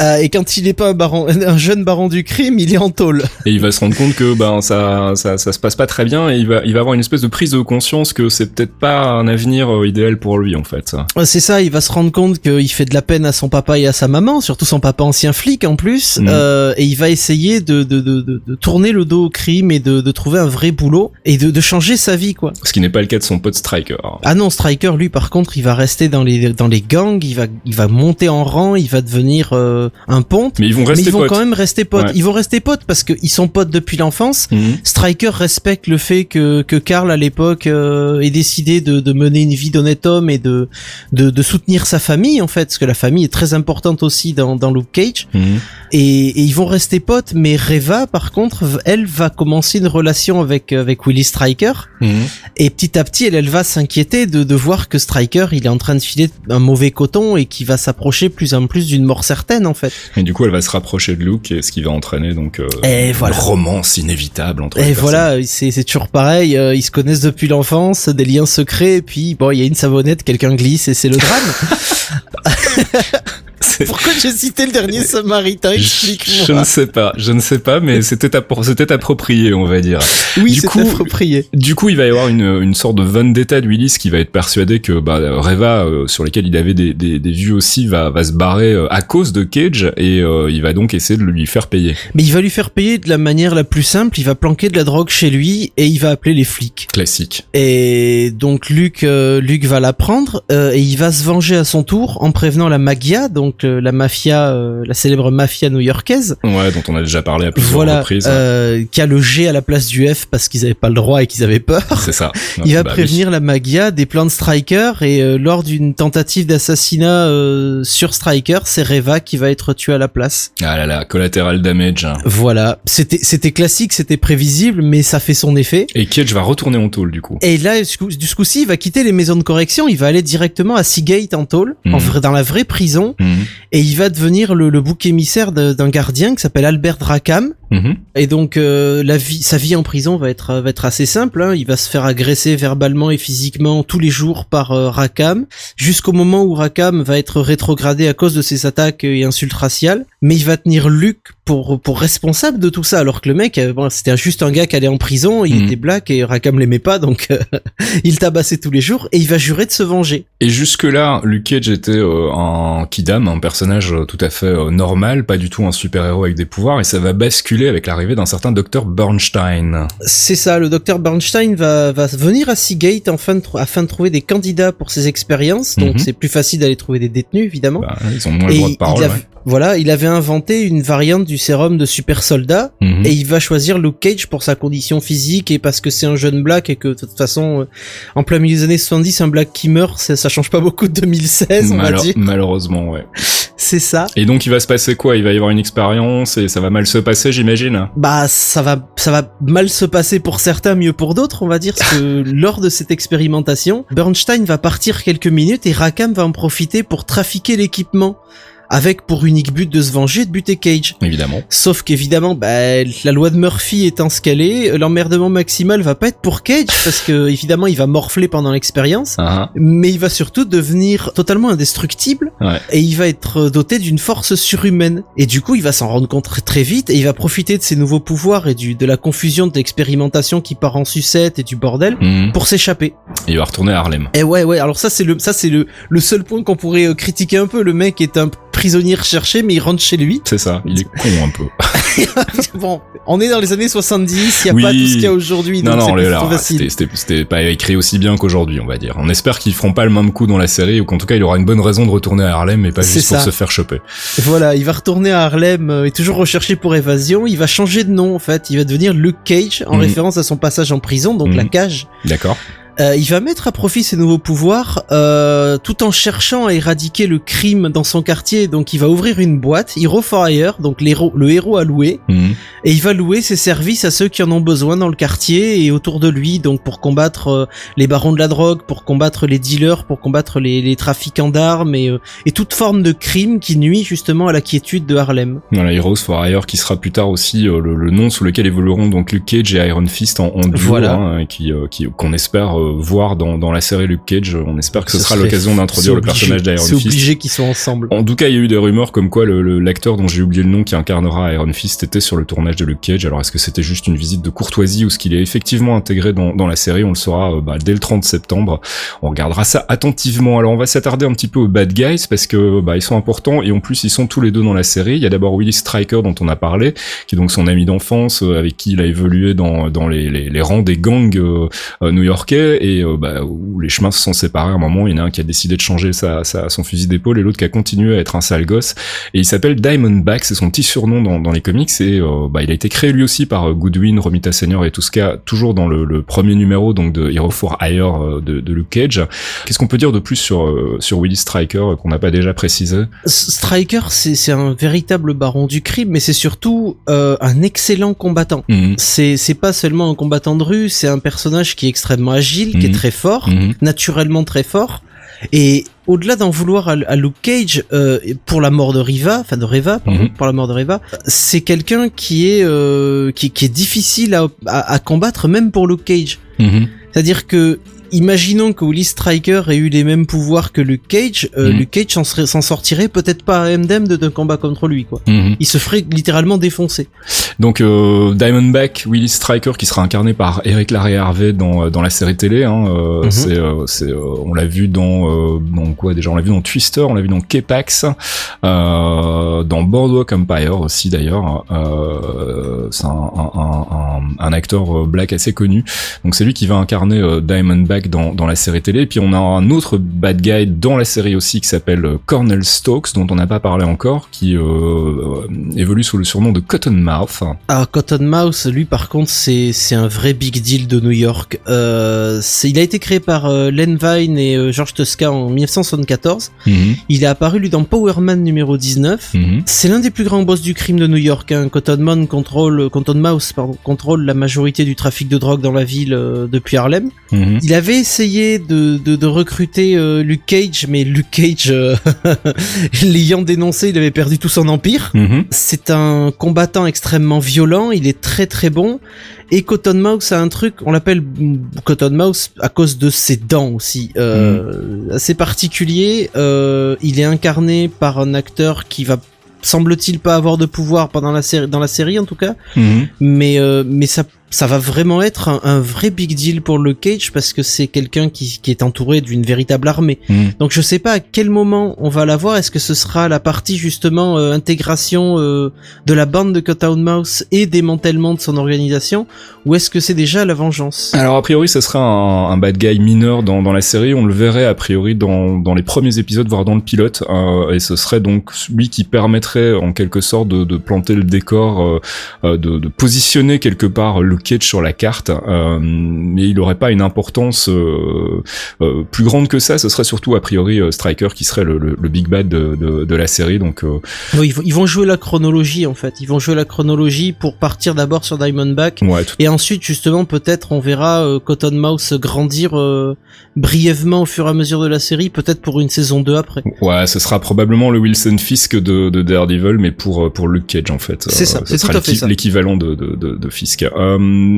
Euh, et quand il est pas un baron un jeune baron du crime il est en tôle
Et il va se rendre compte que ben ça, ça ça se passe pas très bien et il va il va avoir une espèce de prise de conscience que c'est peut-être pas un avenir euh, idéal pour lui en fait.
Ouais, c'est ça il va se rendre compte qu'il fait de la peine à son papa et à sa maman surtout son papa ancien flic en plus
Mhm.
euh, et il va essayer de, de, de, de, tourner le dos au crime et de, de trouver un vrai boulot et de, de changer sa vie quoi
Ce qui n'est pas le cas de son pote Striker.
Ah non, Striker, lui, par contre, il va rester dans les dans les gangs, il va il va monter en rang, il va devenir euh, un ponte.
Mais ils vont
Mais
rester
ils vont
potes.
quand même rester potes.
Ouais.
Ils vont rester potes parce que ils sont potes depuis l'enfance.
Mhm.
Striker respecte le fait que que Carl à l'époque euh, ait décidé de, de mener une vie d'honnête homme et de, de de soutenir sa famille en fait, parce que la famille est très importante aussi dans dans Luke Cage.
Mhm.
Et, et ils vont rester potes. Mais Reva, par contre, elle va commencer une relation avec avec Willie Striker.
Mhm.
Et petit à petit, elle, elle va s'inquiéter de, de voir que Striker, il est en train de filer un mauvais coton et qui va s'approcher plus en plus d'une mort certaine, en fait.
Et du coup, elle va se rapprocher de Luke, et ce qui va entraîner donc euh,
Et
une
voilà.
romance inévitable entre
Et voilà, c'est c'est toujours pareil, euh, ils se connaissent depuis l'enfance, des liens secrets, et puis bon, il y a une savonnette, quelqu'un glisse et c'est le drame.
C'est-
Pourquoi j'ai cité le dernier Samaritain
Je ne
Explique-moi.
sais pas, je ne sais pas, mais c'était appro- c'était approprié, on va dire.
Oui,
du
c'est
coup-
approprié.
Du coup, il va y avoir une, une sorte de vendetta de Willis qui va être persuadé que bah, Reva, euh, sur lesquels il avait des, des, des vues aussi, va, va se barrer euh, à cause de Cage et euh, il va donc essayer de lui faire payer.
Mais il va lui faire payer de la manière la plus simple, il va planquer de la drogue chez lui et il va appeler les flics.
Classique.
Et donc Luc, Luc va l'apprendre et il va se venger à son tour en prévenant la Magia, donc donc euh, la mafia, euh, la célèbre mafia new-yorkaise.
Ouais, dont on a déjà parlé à plusieurs
Voilà,
reprises.
euh, qui a le G à la place du F parce qu'ils avaient pas le droit et qu'ils avaient peur.
C'est ça.
Il va
Bah oui.
prévenir la Magia des plans de Striker et euh, lors d'une tentative d'assassinat euh, sur Striker, c'est Reva qui va être tué à la place.
Ah là là, collateral damage.
Voilà, c'était c'était classique, c'était prévisible, mais ça fait son effet.
Et Cage va retourner en tôle du coup.
Et là, du coup- coup-ci, il va quitter les maisons de correction, il va aller directement à Seagate en tôle,
Mhm.
en vrai, dans la vraie prison,
Mhm.
Et il va devenir le, le bouc émissaire d'un gardien qui s'appelle Albert Rackham.
Mhm.
Et donc euh, la vie, sa vie en prison va être va être assez simple. hein. Il va se faire agresser verbalement et physiquement tous les jours par euh, Rackham, jusqu'au moment où Rackham va être rétrogradé à cause de ses attaques et insultes raciales. Mais il va tenir Luke pour pour responsable de tout ça, alors que le mec, euh, bon, c'était juste un gars qui allait en prison, il
Mhm.
était black et Rackham l'aimait pas, donc euh, il tabassait tous les jours et il va jurer de se venger.
Et jusque-là, Luke Cage était euh, un kidam, un personnage tout à fait normal, pas du tout un super-héros avec des pouvoirs, et ça va basculer avec l'arrivée d'un certain docteur Bernstein.
C'est ça, le docteur Bernstein va, va venir à Seagate afin de, trou- afin de trouver des candidats pour ses expériences. Donc
Mhm.
c'est plus facile d'aller trouver des détenus, évidemment.
Bah, ils ont moins le droit de parole.
il avait-
ouais.
voilà, il avait inventé une variante du sérum de super soldat.
Mhm.
Et il va choisir Luke Cage pour sa condition physique et parce que c'est un jeune black et que de toute façon, euh, en plein milieu des années 70, un black qui meurt, ça, ça change pas beaucoup de 2016, on va
Malo-
dire.
malheureusement, ouais.
C'est ça.
Et donc il va se passer quoi? Il va y avoir une expérience et ça va mal se passer, j'imagine?
Bah ça va ça va mal se passer pour certains, mieux pour d'autres, on va dire parce que lors de cette expérimentation, Bernstein va partir quelques minutes et Rackham va en profiter pour trafiquer l'équipement avec pour unique but de se venger et de buter Cage.
Évidemment.
Sauf qu'évidemment, bah, la loi de Murphy étant ce qu'elle est, l'emmerdement maximal va pas être pour Cage parce que évidemment il va morfler pendant l'expérience.
Ah,
Mais il va surtout devenir totalement indestructible
Ouais.
et il va être doté d'une force surhumaine. Et du coup, il va s'en rendre compte très, vite et il va profiter de ses nouveaux pouvoirs et du, de la confusion de l'expérimentation qui part en sucette et du bordel
mhm.
pour s'échapper.
Et il va retourner à Harlem.
Et ouais, ouais, alors ça c'est le, ça c'est le, le seul point qu'on pourrait euh, critiquer un peu. Le mec est un prisonnier recherché mais il rentre chez lui.
C'est ça, il est con un peu.
bon, on est dans les années 70, il y a
Oui.
pas tout ce qu'il y a aujourd'hui.
non,
donc
non,
facile.
c'était- pas écrit aussi bien qu'aujourd'hui, on va dire. On espère qu'ils feront pas le même coup dans la série, ou qu'en tout cas il aura une bonne raison de retourner à Harlem, et pas juste pour
ça.
se faire choper.
Voilà, il va retourner à Harlem, euh, est toujours recherché pour évasion. Il va changer de nom en fait. Il va devenir Luke Cage en
Mhm.
référence à son passage en prison, donc
Mhm.
la cage.
D'accord
Euh, il va mettre à profit ses nouveaux pouvoirs euh, tout en cherchant à éradiquer le crime dans son quartier. Donc il va ouvrir une boîte, Hero for Hire, donc l'héros, le héros à louer,
Mhm.
et il va louer ses services à ceux qui en ont besoin dans le quartier et autour de lui. Donc pour combattre euh, les barons de la drogue, pour combattre les dealers, pour combattre les, les trafiquants d'armes et, euh, et toute forme de crime qui nuit justement à la quiétude de Harlem.
Voilà, Heroes for Hire, qui sera plus tard aussi euh, le, le nom sous lequel évolueront donc Luke Cage et Iron Fist en, en duo,
Voilà.
hein, qui, qu'on espère voir dans, dans la série Luke Cage. On espère que ce,
Ce
sera l'occasion d'introduire le
c'est
personnage d'Iron
C'est
Fist.
obligé qu'ils soient ensemble.
En tout cas, il y a eu des rumeurs comme quoi le- le- l'acteur dont j'ai oublié le nom qui incarnera Iron Fist était sur le tournage de Luke Cage. Alors est-ce que c'était juste une visite de courtoisie ou ce qu'il est effectivement intégré dans, dans la série? On le saura euh, bah, dès le 30 septembre. On regardera ça attentivement. Alors on va s'attarder un petit peu aux bad guys parce que bah, ils sont importants et en plus ils sont tous les deux dans la série. Il y a d'abord Willis Striker dont on a parlé, qui est donc son ami d'enfance euh, avec qui il a évolué dans, dans les, les, les rangs des gangs euh, euh, new-yorkais et euh, bah, où les chemins se sont séparés à un moment. Il y en a un qui a décidé de changer sa, sa, son fusil d'épaule et l'autre qui a continué à être un sale gosse. Et il s'appelle Diamondback, c'est son petit surnom dans, dans les comics et euh, bah, il a été créé lui aussi par euh, Goodwin, Romita Senior et tout ce cas toujours dans le, le premier numéro donc de Hero for Hire euh, de, de Luke Cage. Qu'est-ce qu'on peut dire de plus sur euh, sur Willis Striker qu'on n'a pas déjà précisé?
Striker, c'est c'est un véritable baron du crime, mais c'est surtout euh, un excellent combattant. C'est c'est pas seulement un combattant de rue, c'est un personnage qui est extrêmement agile, qui
Mhm.
est très fort,
Mhm.
naturellement très fort. Et au-delà d'en vouloir à, à Luke Cage euh, pour la mort de Riva, enfin de Reva, pardon,
Mhm.
pour la mort de Reva, c'est quelqu'un qui est euh, qui, qui est difficile à, à, à combattre même pour Luke Cage.
Mhm.
C'est-à-dire que Imaginons que Willis Striker ait eu les mêmes pouvoirs que Luke Cage, euh,
Mhm.
Luke Cage s'en sortirait peut-être pas indemne de- d'un combat contre lui, quoi.
Mhm.
Il se ferait littéralement défoncer.
Donc euh, Diamondback, Willis Striker, qui sera incarné par Eric Larry Harvey dans dans la série télé. Hein, mm C'est c'est on l'a vu dans dans quoi déjà? On l'a vu dans Twister, on l'a vu dans K-Pax, dans Boardwalk Empire aussi d'ailleurs. c'est un, un, un, un, acteur black assez connu. Donc c'est lui qui va incarner Diamondback dans dans la série télé. Et puis on a un autre bad guy dans la série aussi qui s'appelle Cornel Stokes, dont on n'a pas parlé encore, qui euh, évolue sous le surnom de Cottonmouth.
Ah, Cottonmouth, lui par contre, c'est c'est un vrai big deal de New York. Euh, il a été créé par euh, Len Vine et euh, George Tosca en 1974. Mhm. Il est apparu lui dans Power Man numéro 19. Mhm. C'est l'un des plus grands boss du crime de New York. Hein. Cottonmouth contrôle, Cottonmouth pardon, contrôle la majorité du trafic de drogue dans la ville depuis Harlem. Mhm. Il avait essayé de, de, de recruter Luke Cage, mais Luke Cage, l'ayant dénoncé, il avait perdu tout son empire. C'est un combattant extrêmement violent, il est très très bon. Et Cottonmouth a un truc, on l'appelle Cottonmouth à cause de ses dents aussi, euh, mhm. assez particulier. Euh, il est incarné par un acteur qui va semble-t-il pas avoir de pouvoir pendant la série dans la série en tout cas mhm. mais euh, mais ça ça va vraiment être un, vrai big deal pour le Cage parce que c'est quelqu'un qui, qui, est entouré d'une véritable armée. Hmm. Donc je sais pas à quel moment on va l'avoir. Est-ce que ce sera la partie justement euh, intégration euh, de la bande de Cutdown Mouse et démantèlement de son organisation, ou est-ce que c'est déjà la vengeance?
Alors a priori, ce sera un, un bad guy mineur dans, dans, la série. On le verrait a priori dans, dans les premiers épisodes, voire dans le pilote, euh, et ce serait donc lui qui permettrait en quelque sorte de, de planter le décor, de, de positionner quelque part le Cage sur la carte, euh, mais il n'aurait pas une importance euh, euh, plus grande que ça. Ce serait surtout a priori Striker qui serait le, big bad de, la série. Donc
oui, ils vont jouer la chronologie en fait. Ils vont jouer la chronologie pour partir d'abord sur Diamondback et ensuite justement peut-être on verra Cottonmouth grandir brièvement au fur et à mesure de la série, peut-être pour une saison 2 après.
Ouais, ce sera probablement le Wilson Fisk de, Daredevil, mais pour pour Luke Cage en fait.
C'est ça, c'est tout à fait ça.
L'équivalent de, de, Fisk.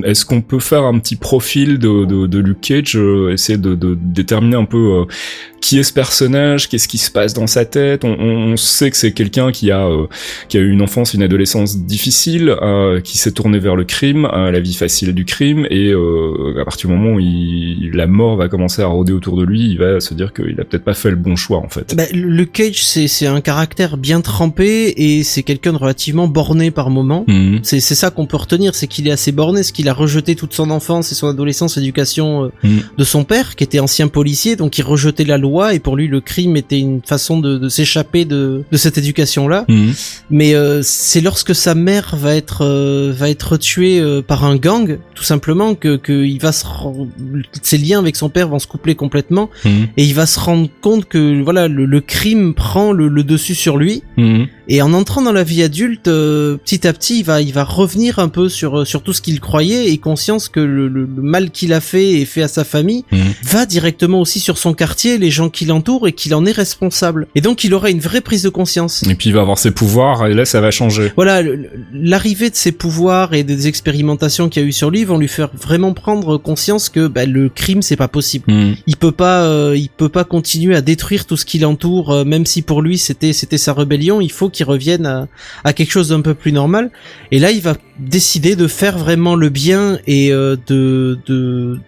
Est-ce qu'on peut faire un petit profil de, Luke Cage, euh, essayer de, de, déterminer un peu euh, qui est ce personnage, qu'est-ce qui se passe dans sa tête. On, on sait que c'est quelqu'un qui a euh, qui a eu une enfance, une adolescence difficile, euh, qui s'est tourné vers le crime, euh, la vie facile du crime, et à partir du moment où il, la mort va commencer à rôder autour de lui, il va se dire qu'il a peut-être pas fait le bon choix en fait.
Bah, le Cage, c'est c'est un caractère bien trempé et c'est quelqu'un de relativement borné par moment. Mhm. C'est c'est ça qu'on peut retenir, c'est qu'il est assez borné, ce qu'il a rejeté toute son enfance et son adolescence, éducation mhm. de son père, qui était ancien policier, donc il rejetait la loi et pour lui le crime était une façon de, s'échapper de, cette éducation là. Mhm. Mais euh, c'est lorsque sa mère va être euh, va être tuée euh, par un gang tout simplement que que il va se ses liens avec son père vont se coupler complètement mhm. et il va se rendre compte que voilà le, crime prend le, dessus sur lui. Mhm. Et en entrant dans la vie adulte, petit à petit, il va, il va revenir un peu sur, sur tout ce qu'il croyait et conscience que le, le mal qu'il a fait et fait à sa famille va directement aussi sur son quartier, les gens qui l'entourent et qu'il en est responsable. Et donc il aura une vraie prise de conscience.
Et puis il va avoir ses pouvoirs et là ça va changer.
Voilà, l'arrivée de ses pouvoirs et des expérimentations qu'il y a eu sur lui vont lui faire vraiment prendre conscience que bah, le crime c'est pas possible. Hmm. Il peut pas, euh, il peut pas continuer à détruire tout ce qui l'entoure, euh, même si pour lui c'était c'était sa rébellion. Il faut qu'il revienne à, à quelque chose d'un peu plus normal. Et là il va décider de faire vraiment le bien et euh, de de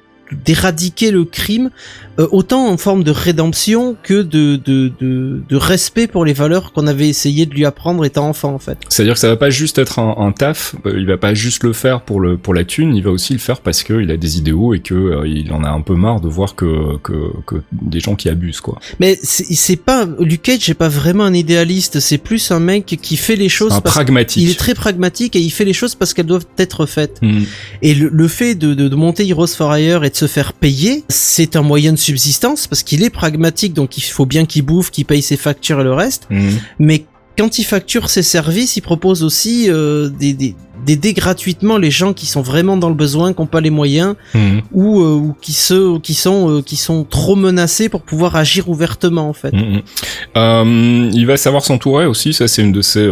d'éradiquer le crime euh, autant en forme de rédemption que de, de, de, de respect pour les valeurs qu'on avait essayé de lui apprendre étant enfant en fait.
C'est-à-dire que ça va pas juste être un, un, taf, euh, il va pas juste le faire pour le pour la thune, il va aussi le faire parce qu'il a des idéaux et que euh, il en a un peu marre de voir que que, que des gens qui abusent quoi.
Mais c'est pas Luke Cage n'est pas vraiment un idéaliste, c'est plus un mec qui fait les choses.
Un pragmatique.
Il est très pragmatique et il fait les choses parce qu'elles doivent être faites. Hmm. Et le, le fait de, de, de monter Heroes for Hire et de se faire payer, c'est un moyen de subsistance parce qu'il est pragmatique, donc il faut bien qu'il bouffe, qu'il paye ses factures et le reste. Mhm. Mais quand il facture ses services, il propose aussi euh, des, des, d'aider gratuitement les gens qui sont vraiment dans le besoin, qui n'ont pas les moyens, mhm. ou, euh, ou qui se, qui sont, euh, qui sont trop menacés pour pouvoir agir ouvertement en fait.
Mhm. Euh, il va savoir s'entourer aussi, ça c'est une de ses,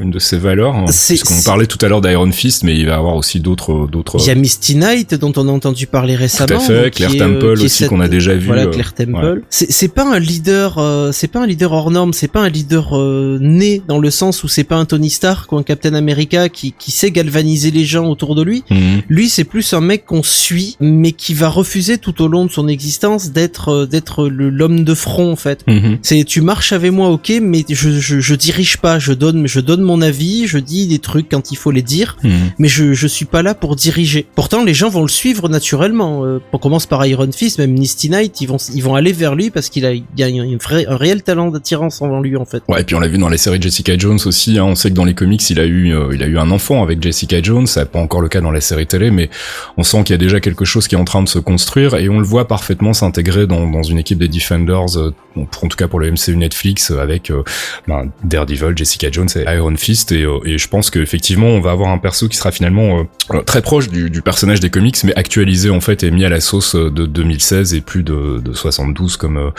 une de ses valeurs. Hein, puisqu'on parlait tout à l'heure d'Iron Fist, mais il va avoir aussi d'autres, d'autres.
Il y a Misty Knight dont on a entendu parler récemment. Tout
à fait, Claire Temple aussi qu'on a déjà vu.
Voilà Claire Temple. C'est pas un leader, c'est pas un leader hors norme, c'est pas un leader né dans le sens où c'est pas un Tony Stark ou un Captain America qui, qui sait sait galvaniser les gens autour de lui.
Mhm.
Lui, c'est plus un mec qu'on suit, mais qui va refuser tout au long de son existence d'être euh, d'être l'homme de front en fait.
Mhm.
C'est tu marches avec moi, ok, mais je, je je dirige pas, je donne je donne mon avis, je dis des trucs quand il faut les dire,
Mhm.
mais je je suis pas là pour diriger. Pourtant, les gens vont le suivre naturellement. Euh, on commence par Iron Fist, même Misty Knight, ils vont ils vont aller vers lui parce qu'il a il a un, vrai, un réel talent d'attirance en lui en fait.
Ouais, et puis on l'a vu dans les séries de Jessica Jones aussi. Hein. On sait que dans les comics, il a eu, euh, il a eu un enfant avec Jessica Jones. Ça n'est pas encore le cas dans la série télé, mais on sent qu'il y a déjà quelque chose qui est en train de se construire et on le voit parfaitement s'intégrer dans, dans une équipe des Defenders, euh, pour, en tout cas pour le MCU Netflix, euh, avec euh, ben, Daredevil, Jessica Jones et Iron Fist. Et, euh, et je pense qu'effectivement, on va avoir un perso qui sera finalement euh, très proche du, du personnage des comics, mais actualisé en fait et mis à la sauce de 2016 et plus de, de 72 comme euh,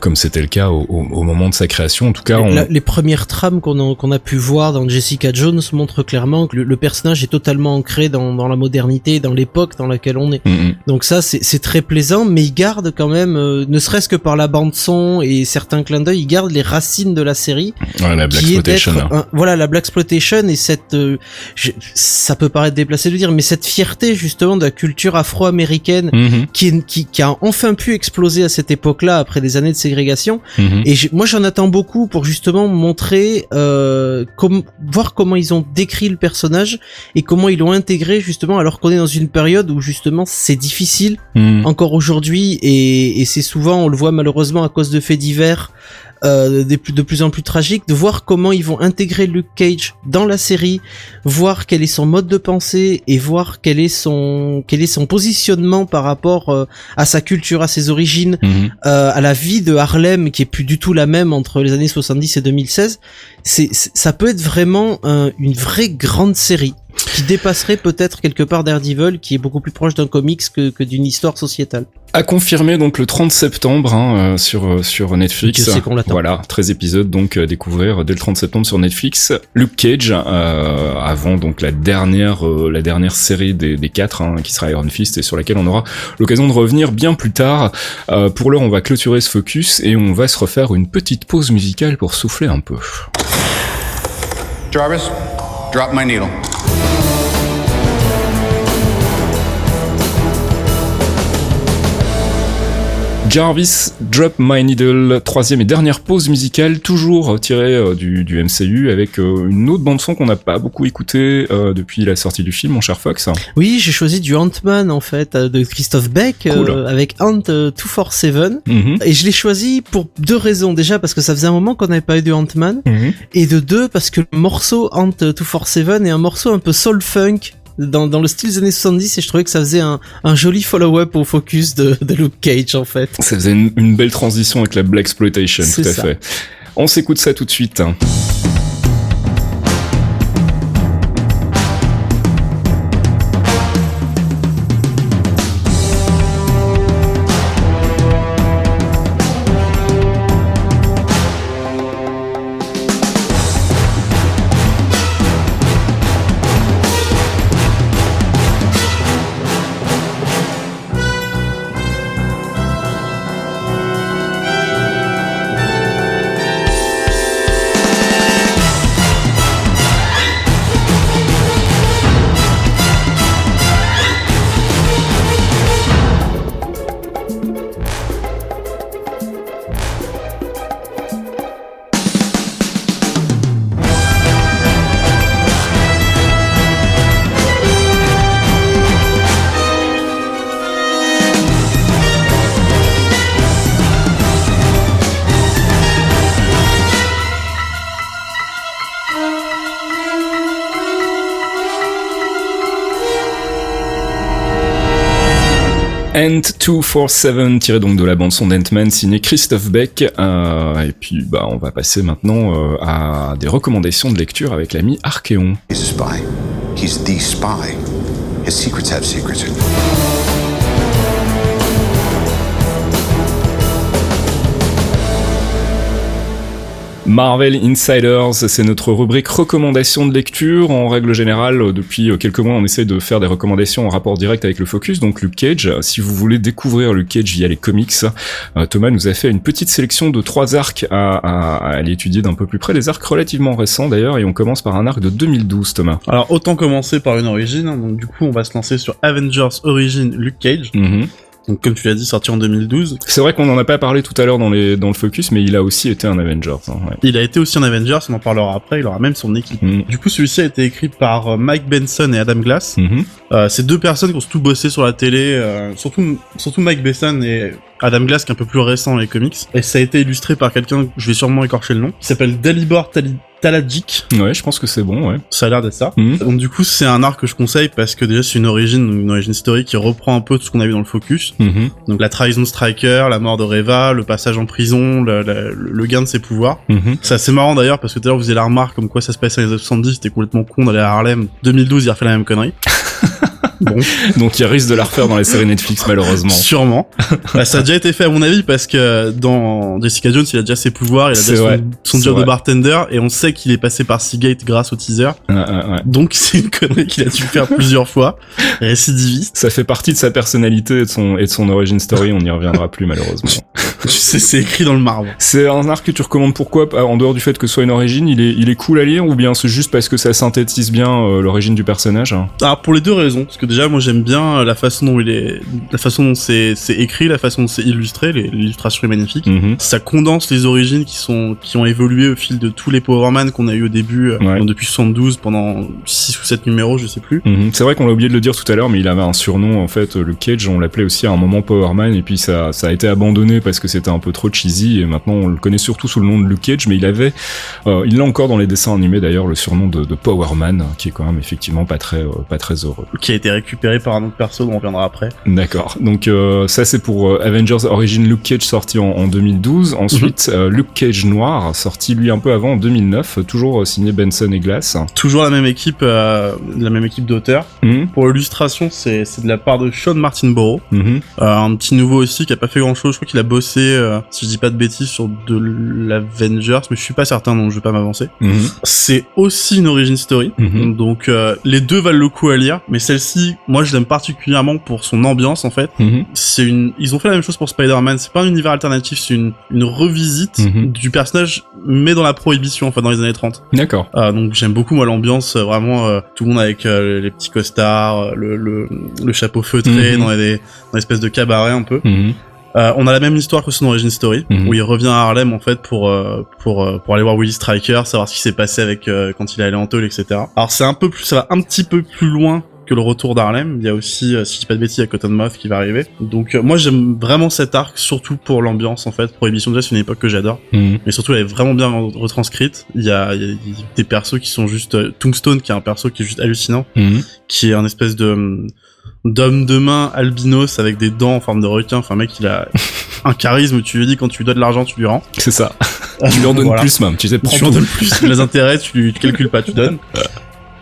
comme c'était le cas au, au, au moment de sa création. En tout cas, on...
La- les premières trames qu'on a, qu'on a pu voir dans Jessica Jones montrent clairement que le, le personnage est totalement ancré dans, dans la modernité, dans l'époque dans laquelle on est.
Mm, mm.
Donc ça, c'est très plaisant, mais il garde quand même, euh, ne serait-ce que par la bande son et certains clins d'œil, il garde les racines de la série,
Ouais, la Black Exploitation. hein.
voilà, la black exploitation et cette, euh, je- ça peut paraître déplacé de le dire, mais cette fierté justement de la culture afro-américaine
Mhm,
qui, qui, qui a enfin pu exploser à cette époque-là après des années de ségrégation. Et moi, j'en attends beaucoup pour justement montrer, euh, com- voir comment ils ont décrit le personnage et comment ils l'ont intégré justement, alors qu'on est dans une période où justement c'est difficile
Mhm.
encore aujourd'hui et, et c'est souvent, on le voit malheureusement à cause de faits divers. Euh, de plus en plus tragiques, de voir comment ils vont intégrer Luke Cage dans la série, voir quel est son mode de pensée et voir quel est son quel est son positionnement par rapport euh, à sa culture, à ses origines,
Mhm.
euh, à la vie de Harlem qui est plus du tout la même entre les années 70 et 2016, c'est c'est- ça peut être vraiment un- une vraie grande série qui dépasserait peut-être quelque part Daredevil qui est beaucoup plus proche d'un comics que, que d'une histoire sociétale.
À confirmer donc le 30 septembre hein, euh, sur euh, sur Netflix.
Qu'on l'attend.
Voilà, 13 épisodes donc à découvrir dès le 30 septembre sur Netflix. Luke Cage euh, avant donc la dernière euh, la dernière série des, des quatre hein, qui sera Iron Fist et sur laquelle on aura l'occasion de revenir bien plus tard. Euh, pour l'heure, on va clôturer ce focus et on va se refaire une petite pause musicale pour souffler un peu.
Jarvis, drop my needle.
Jarvis Drop My Needle, troisième et dernière pause musicale, toujours tirée euh, du, du MCU avec euh, une autre bande son qu'on n'a pas beaucoup écoutée euh, depuis la sortie du film, mon cher Fox.
Oui, j'ai choisi du Ant-Man en fait de Christophe Beck
Cool.
euh, avec Ant euh, 247
Mhm.
et je l'ai choisi pour deux raisons déjà parce que ça faisait un moment qu'on n'avait pas eu de Ant-Man
Mhm.
et de deux parce que le morceau Ant 247 est un morceau un peu soul funk dans, dans le style des années 70 et je trouvais que ça faisait un, un joli follow-up au focus de, de Luke Cage en fait.
Ça faisait une, une belle transition avec la Black Exploitation, tout à
ça.
fait. On s'écoute ça tout de suite. Ant 247 tiré donc de la bande son d'Ant-Man signé Christophe Beck euh, et puis bah on va passer maintenant euh, à des recommandations de lecture avec l'ami Archeon.
He's a spy. He's the spy. His secrets have secrets.
Marvel Insiders, c'est notre rubrique recommandations de lecture. En règle générale, depuis quelques mois, on essaie de faire des recommandations en rapport direct avec le focus, donc Luke Cage. Si vous voulez découvrir Luke Cage via les comics, euh, Thomas nous a fait une petite sélection de trois arcs à, à, à aller étudier d'un peu plus près, des arcs relativement récents d'ailleurs, et on commence par un arc de 2012, Thomas.
Alors autant commencer par une origine, hein. donc du coup on va se lancer sur Avengers Origin Luke Cage.
Mhm.
Donc comme tu l'as dit, sorti en 2012.
C'est vrai qu'on en a pas parlé tout à l'heure dans, les, dans le focus, mais il a aussi été un Avengers. hein, ouais.
Il a été aussi un Avengers, on en parlera après, il aura même son équipe.
Mhm.
Du coup celui-ci a été écrit par euh, Mike Benson et Adam Glass.
Mhm.
Euh, c'est deux personnes qui ont tout bossé sur la télé, euh, surtout, surtout Mike Besson et Adam Glass qui est un peu plus récent dans les comics. Et ça a été illustré par quelqu'un, je vais sûrement écorcher le nom, qui s'appelle Dalibor Talajic.
Ouais, je pense que c'est bon, ouais.
Ça a l'air d'être ça.
Mhm.
Donc du coup c'est un arc que je conseille parce que déjà c'est une origine, une origine story qui reprend un peu tout ce qu'on a vu dans le focus.
Mhm.
Donc la trahison de Striker, la mort de Reva, le passage en prison, le, le- le gain de ses pouvoirs.
Mhm.
C'est assez marrant d'ailleurs parce que tout à l'heure vous faisiez la remarque comme quoi ça se passait dans les années 70, c'était complètement con d'aller à Harlem. 2012 il a refait la même connerie. bon,
Donc il risque de la refaire dans les séries Netflix, malheureusement.
sûrement. Bah, ça a déjà été fait à mon avis parce que dans Jessica Jones il a déjà ses pouvoirs, il a déjà
vrai,
son, son job de bartender et on sait qu'il est passé par Seagate grâce au teaser.
Ouais, ouais.
Donc c'est une connerie qu'il a dû faire plusieurs fois. Récidiviste.
Ça fait partie de sa personnalité et de son, et de son origin story, on n'y reviendra plus malheureusement.
Tu sais, c'est écrit dans le marbre.
C'est un arc que tu recommandes pourquoi En dehors du fait que ce soit une origine, il est, il est cool à lire ou bien c'est juste parce que ça synthétise bien euh, l'origine du personnage hein
Alors pour les deux raisons, parce que déjà moi j'aime bien la façon dont il est, la façon dont c'est écrit, la façon dont c'est illustré, l'illustration est magnifique.
Mhm.
Ça condense les origines qui sont qui ont évolué au fil de tous les Power Man qu'on a eu au début, euh,
Ouais.
donc depuis 72 pendant 6 ou 7 numéros, je sais plus.
Mhm. C'est vrai qu'on l'a oublié de le dire tout à l'heure, mais il avait un surnom en fait, le Cage, on l'appelait aussi à un moment Power Man, et puis ça, ça a été abandonné parce que c'était un peu trop cheesy, et maintenant on le connaît surtout sous le nom de Luke Cage, mais il avait, euh, il l'a encore dans les dessins animés d'ailleurs, le surnom de, de Power Man, qui est quand même effectivement pas très, euh, pas très heureux.
Qui a été récupéré par un autre perso dont on reviendra après.
D'accord. Donc euh, ça c'est pour euh, Avengers Origin Luke Cage sorti en, en 2012. Ensuite euh, Luke Cage Noir sorti lui un peu avant en 2009, euh, toujours signé Benson et Glass.
Toujours la même équipe, la même équipe d'auteurs.
Mhm.
Pour l'illustration, c'est de la part de Sean Martin.
Mhm.
Un petit nouveau aussi qui a pas fait grand chose. Je crois qu'il a bossé, si je dis pas de bêtises, sur de l'Avengers, mais je suis pas certain, donc je vais pas m'avancer.
Mhm.
C'est aussi une origin story,
Mhm.
donc les deux valent le coup à lire. Mais celle-ci, moi, je l'aime particulièrement pour son ambiance en fait.
Mhm.
C'est une, ils ont fait la même chose pour Spider-Man. C'est pas un univers alternatif, c'est une une revisite
Mhm.
du personnage, mais dans la prohibition, en fait, dans les années 30.
D'accord.
Euh, donc j'aime beaucoup moi l'ambiance, euh, vraiment euh, tout le monde avec euh, les petits costards, le, le, le chapeau feutré
Mhm.
dans des dans l'espèce de cabaret un peu. Euh, on a la même histoire que son origin story, où il revient à Harlem en fait pour euh, pour euh, pour aller voir Willie Striker, savoir ce qui s'est passé avec quand il est allé en tôle, etc. Alors c'est un peu plus, ça va un petit peu plus loin que le retour d'Harlem. Il y a aussi, euh, si je dis pas de bêtises, il y a Cottonmouth qui va arriver. Donc euh, moi j'aime vraiment cet arc, surtout pour l'ambiance en fait. Prohibition déjà c'est une époque que j'adore,
Mhm.
mais surtout elle est vraiment bien retranscrite. Il y a, il y a- des persos qui sont juste euh, Tombstone qui est un perso qui est juste hallucinant
Mhm.
qui est un espèce de d'homme de main albinos avec des dents en forme de requin. Enfin, mec, il a un charisme. Tu lui dis quand tu lui donnes de l'argent, tu lui rends.
C'est ça. tu lui en donnes
Voilà.
plus même. Tu sais,
Tu lui en donnes plus. les intérêts, tu tu calcules pas, tu donnes.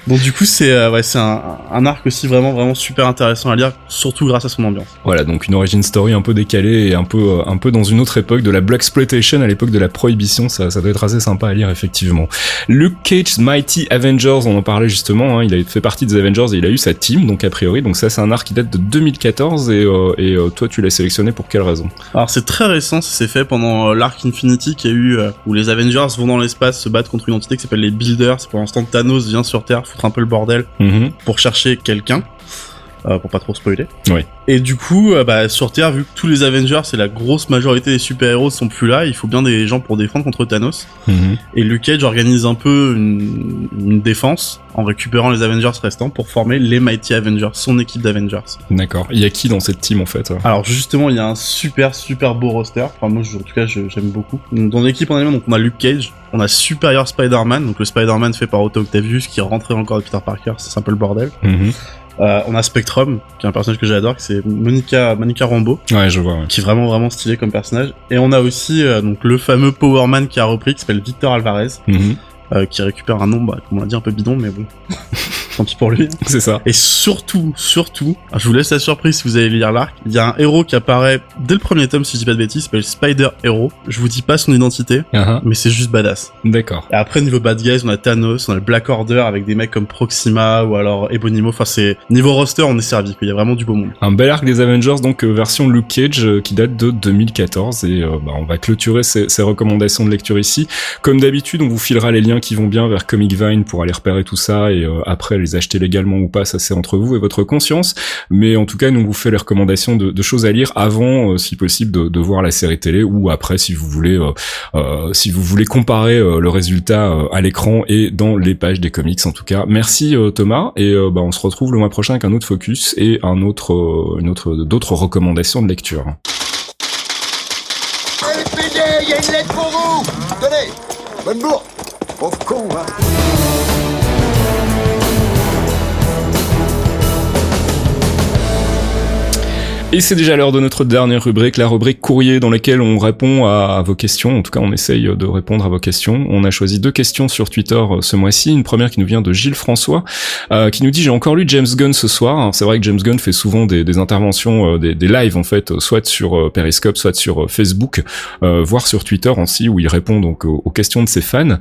Donc du coup, c'est euh, ouais, c'est un, un arc aussi vraiment vraiment super intéressant à lire, surtout grâce à son ambiance.
Voilà, donc une origin story un peu décalée et un peu euh, un peu dans une autre époque de la black exploitation à l'époque de la prohibition, ça ça doit être assez sympa à lire effectivement. Luke Cage's Mighty Avengers, on en parlait justement, hein, il a fait partie des Avengers et il a eu sa team donc a priori, donc ça c'est un arc qui date de 2014 et euh, et euh, toi tu l'as sélectionné pour quelle raison?
Alors c'est très récent, ça s'est fait pendant euh, l'arc Infinity qui a eu euh, où les Avengers vont dans l'espace se battre contre une entité qui s'appelle les Builders. C'est pour l'instant Thanos vient sur Terre foutre un peu le bordel
Mhm.
pour chercher quelqu'un. Euh, pour pas trop spoiler.
Oui.
Et du coup, euh, bah, sur Terre, vu que tous les Avengers et la grosse majorité des super-héros sont plus là, il faut bien des gens pour défendre contre Thanos.
Mhm.
Et Luke Cage organise un peu une, une défense en récupérant les Avengers restants pour former les Mighty Avengers, son équipe d'Avengers.
D'accord. Il y a qui dans cette team en fait
Alors justement, il y a un super super beau roster. Enfin moi, je- en tout cas, j'aime beaucoup. Donc, dans l'équipe en elle-même, on a Luke Cage, on a Superior Spider-Man, donc le Spider-Man fait par Otto Octavius qui est rentré encore de Peter Parker, c'est un peu le bordel.
Mhm.
Euh, on a Spectrum, qui est un personnage que j'adore, qui c'est Monica Monica Rambeau,
Ouais, je vois. ouais.
qui est vraiment vraiment stylé comme personnage. Et on a aussi euh, donc le fameux Power Man qui a repris, qui s'appelle Victor Alvarez,
Mhm.
euh, qui récupère un nom, bah, comme on l'a dit, un peu bidon, mais bon. tant pis pour lui.
C'est ça.
Et surtout, surtout, je vous laisse la surprise si vous allez lire l'arc. Il y a un héros qui apparaît dès le premier tome, si je dis pas de bêtises, s'appelle Spider Hero. Je vous dis pas son identité,
Uh-huh.
mais c'est juste badass.
D'accord.
Et après, niveau bad guys, on a Thanos, on a le Black Order avec des mecs comme Proxima ou alors Ebonimo. Enfin, c'est, niveau roster, on est servi. Il y a vraiment du beau monde.
Un bel arc des Avengers, donc euh, version Luke Cage, euh, qui date de 2014. Et euh, bah, on va clôturer ces, ces recommandations de lecture ici. Comme d'habitude, on vous filera les liens qui vont bien vers Comic Vine pour aller repérer tout ça. Et euh, après, les acheter légalement ou pas, ça c'est entre vous et votre conscience. Mais en tout cas, nous vous fait les recommandations de, choses à lire avant, euh, si possible, de, voir la série télé ou après, si vous voulez, euh, euh, si vous voulez comparer le résultat à l'écran et dans les pages des comics. En tout cas, merci Thomas. Et bah, on se retrouve le mois prochain avec un autre focus et un autre, une autre, d'autres recommandations de lecture.
Il y a une lettre pour vous Tenez Bonne con, hein
Et c'est déjà l'heure de notre dernière rubrique, la rubrique courrier dans laquelle on répond à, vos questions. En tout cas, on essaye de répondre à vos questions. On a choisi deux questions sur Twitter euh, ce mois-ci. Une première qui nous vient de Gilles François, euh, qui nous dit j'ai encore lu James Gunn ce soir. C'est vrai que James Gunn fait souvent des, des interventions, euh, des, des lives en fait, soit sur euh, Periscope, soit sur euh, Facebook, voire sur Twitter aussi, où il répond donc aux, questions de ses fans.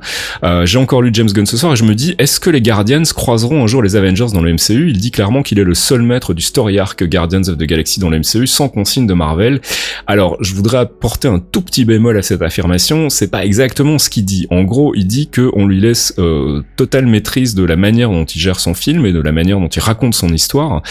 J'ai encore lu James Gunn ce soir et je me dis est-ce que les Guardians croiseront un jour les Avengers dans le MCU Il dit clairement qu'il est le seul maître du story arc Guardians of the Galaxy dans le MCU sans consigne de Marvel. Alors, je voudrais apporter un tout petit bémol à cette affirmation. C'est pas exactement ce qu'il dit. En gros, il dit que on lui laisse euh, totale maîtrise de la manière dont il gère son film et de la manière dont il raconte son histoire.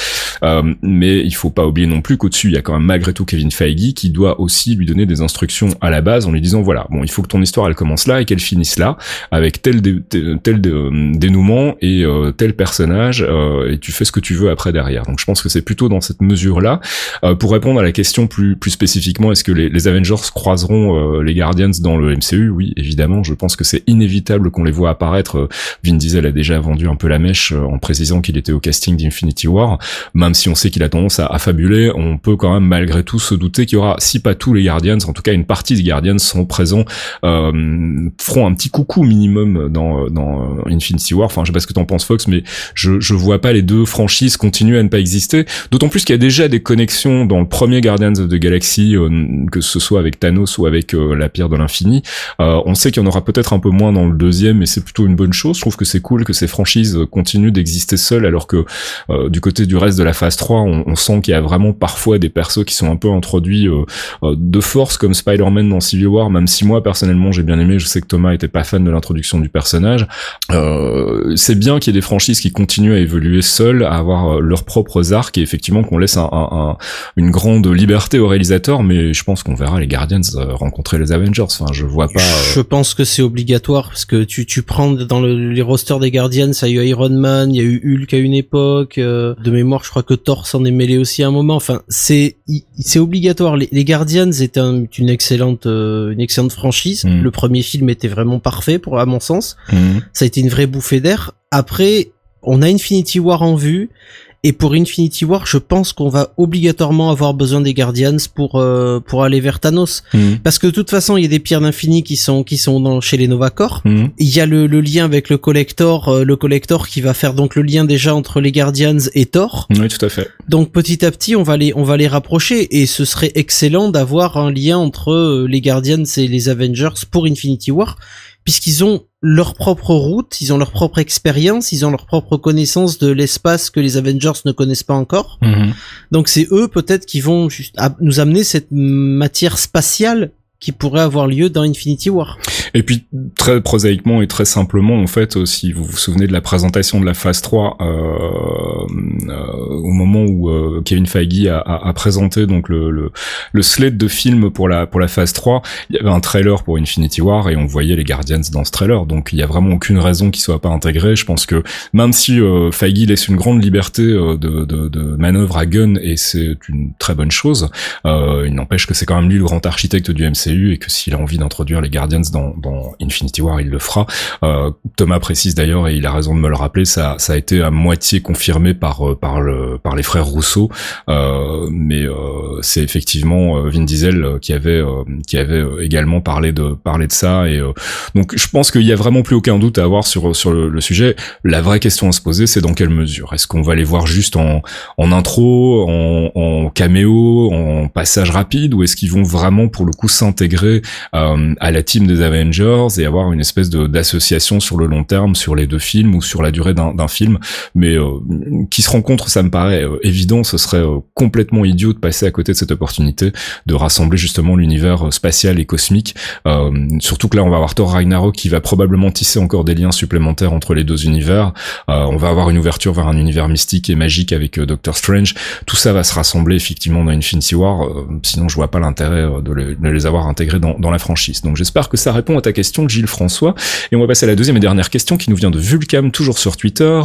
Euh, mais il faut pas oublier non plus qu'au-dessus, il y a quand même malgré tout Kevin Feige qui doit aussi lui donner des instructions à la base en lui disant voilà, bon, il faut que ton histoire elle commence là et qu'elle finisse là avec tel tel, tel dé- dénouement et euh, tel personnage euh, et tu fais ce que tu veux après derrière. Donc je pense que c'est plutôt dans cette mesure-là. Euh, pour répondre à la question plus plus spécifiquement, est-ce que les, les Avengers croiseront euh, les Guardians dans le MCU Oui, évidemment. Je pense que c'est inévitable qu'on les voit apparaître. Euh, Vin Diesel a déjà vendu un peu la mèche euh, en précisant qu'il était au casting d'Infinity War. Même si on sait qu'il a tendance à, à fabuler, on peut quand même malgré tout se douter qu'il y aura, si pas tous les Guardians, en tout cas une partie des Guardians sont présents, euh, feront un petit coucou minimum dans dans Infinity War. Enfin, je sais pas ce que t'en penses, Fox, mais je je vois pas les deux franchises continuer à ne pas exister. D'autant plus qu'il y a déjà des connexions dans le premier Guardians of the Galaxy, euh, que ce soit avec Thanos ou avec euh, la pierre de l'infini. Euh, on sait qu'il y en aura peut-être un peu moins dans le deuxième, mais c'est plutôt une bonne chose. Je trouve que c'est cool que ces franchises continuent d'exister seules, alors que du côté du reste de la phase 3, on, on sent qu'il y a vraiment parfois des persos qui sont un peu introduits de force, comme Spider-Man dans Civil War, même si moi personnellement j'ai bien aimé, je sais que Thomas était pas fan de l'introduction du personnage. C'est bien qu'il y ait des franchises qui continuent à évoluer seules, à avoir leurs propres arcs, et effectivement qu'on laisse un- une grande liberté aux réalisateurs, mais je pense qu'on verra les Guardians euh, rencontrer les Avengers. Enfin, je vois pas. euh,
Je pense que c'est obligatoire parce que tu tu prends dans le- les rosters des Guardians, ça a eu Iron Man, il y a eu Hulk à une époque. euh, de mémoire, je crois que Thor s'en est mêlé aussi à un moment. Enfin, c'est c'est obligatoire. Les, les Guardians est un- une excellente euh, une excellente franchise.
Mm.
Le premier film était vraiment parfait pour à mon sens.
mhm.
Ça a été une vraie bouffée d'air. Après, on a Infinity War en vue. Et pour Infinity War, je pense qu'on va obligatoirement avoir besoin des Guardians pour euh, pour aller vers Thanos.
Mhm.
Parce que de toute façon, il y a des pierres d'infini qui sont qui sont dans, chez les Novacor.
Mhm.
Il y a le, le lien avec le collector, euh, le collector qui va faire donc le lien déjà entre les Guardians et Thor.
Oui, tout à fait.
Donc petit à petit, on va les on va les rapprocher et ce serait excellent d'avoir un lien entre euh, les Guardians et les Avengers pour Infinity War puisqu'ils ont leur propre route, ils ont leur propre expérience, ils ont leur propre connaissance de l'espace que les Avengers ne connaissent pas encore.
Mhm.
Donc c'est eux peut-être qui vont juste nous amener cette matière spatiale qui pourrait avoir lieu dans Infinity War.
Et puis très prosaïquement et très simplement, en fait, euh, si vous vous souvenez de la présentation de la phase 3, euh, euh, au moment où euh, Kevin Feige a, a- a présenté donc le, le, le slate de films pour la pour la phase 3, il y avait un trailer pour Infinity War et on voyait les Guardians dans ce trailer. Donc il y a vraiment aucune raison qu'il soit pas intégré. Je pense que même si euh, Feige laisse une grande liberté euh, de, de, de manœuvre à Gunn et c'est une très bonne chose, il n'empêche que c'est quand même lui le grand architecte du MCU et que s'il a envie d'introduire les Guardians dans, dans Infinity War, il le fera. Thomas précise d'ailleurs, et il a raison de me le rappeler, ça, ça a été à moitié confirmé par par le par les frères Rousseau, mais c'est effectivement Vin Diesel qui avait qui avait également parlé de parler de ça et donc je pense qu'il y a vraiment plus aucun doute à avoir sur sur le, sujet. La vraie question à se poser, c'est dans quelle mesure? Est-ce qu'on va les voir juste en en intro, en, en caméo, en passage rapide, ou est-ce qu'ils vont vraiment pour le coup s'intégrer euh, à la team des Avengers? Et avoir une espèce de d'association sur le long terme sur les deux films ou sur la durée d'un film, mais euh, qui se rencontrent, ça me paraît euh, évident. Ce serait complètement idiot de passer à côté de cette opportunité de rassembler justement l'univers spatial et cosmique. surtout que là, on va avoir Thor Ragnarok qui va probablement tisser encore des liens supplémentaires entre les deux univers. on va avoir une ouverture vers un univers mystique et magique avec Doctor Strange. Tout ça va se rassembler effectivement dans Infinity War. sinon, je vois pas l'intérêt de, les avoir intégrés dans, dans la franchise. Donc j'espère que ça répond à ta question, Gilles François. Et on va passer à la deuxième et dernière question qui nous vient de Vulcam, toujours sur Twitter,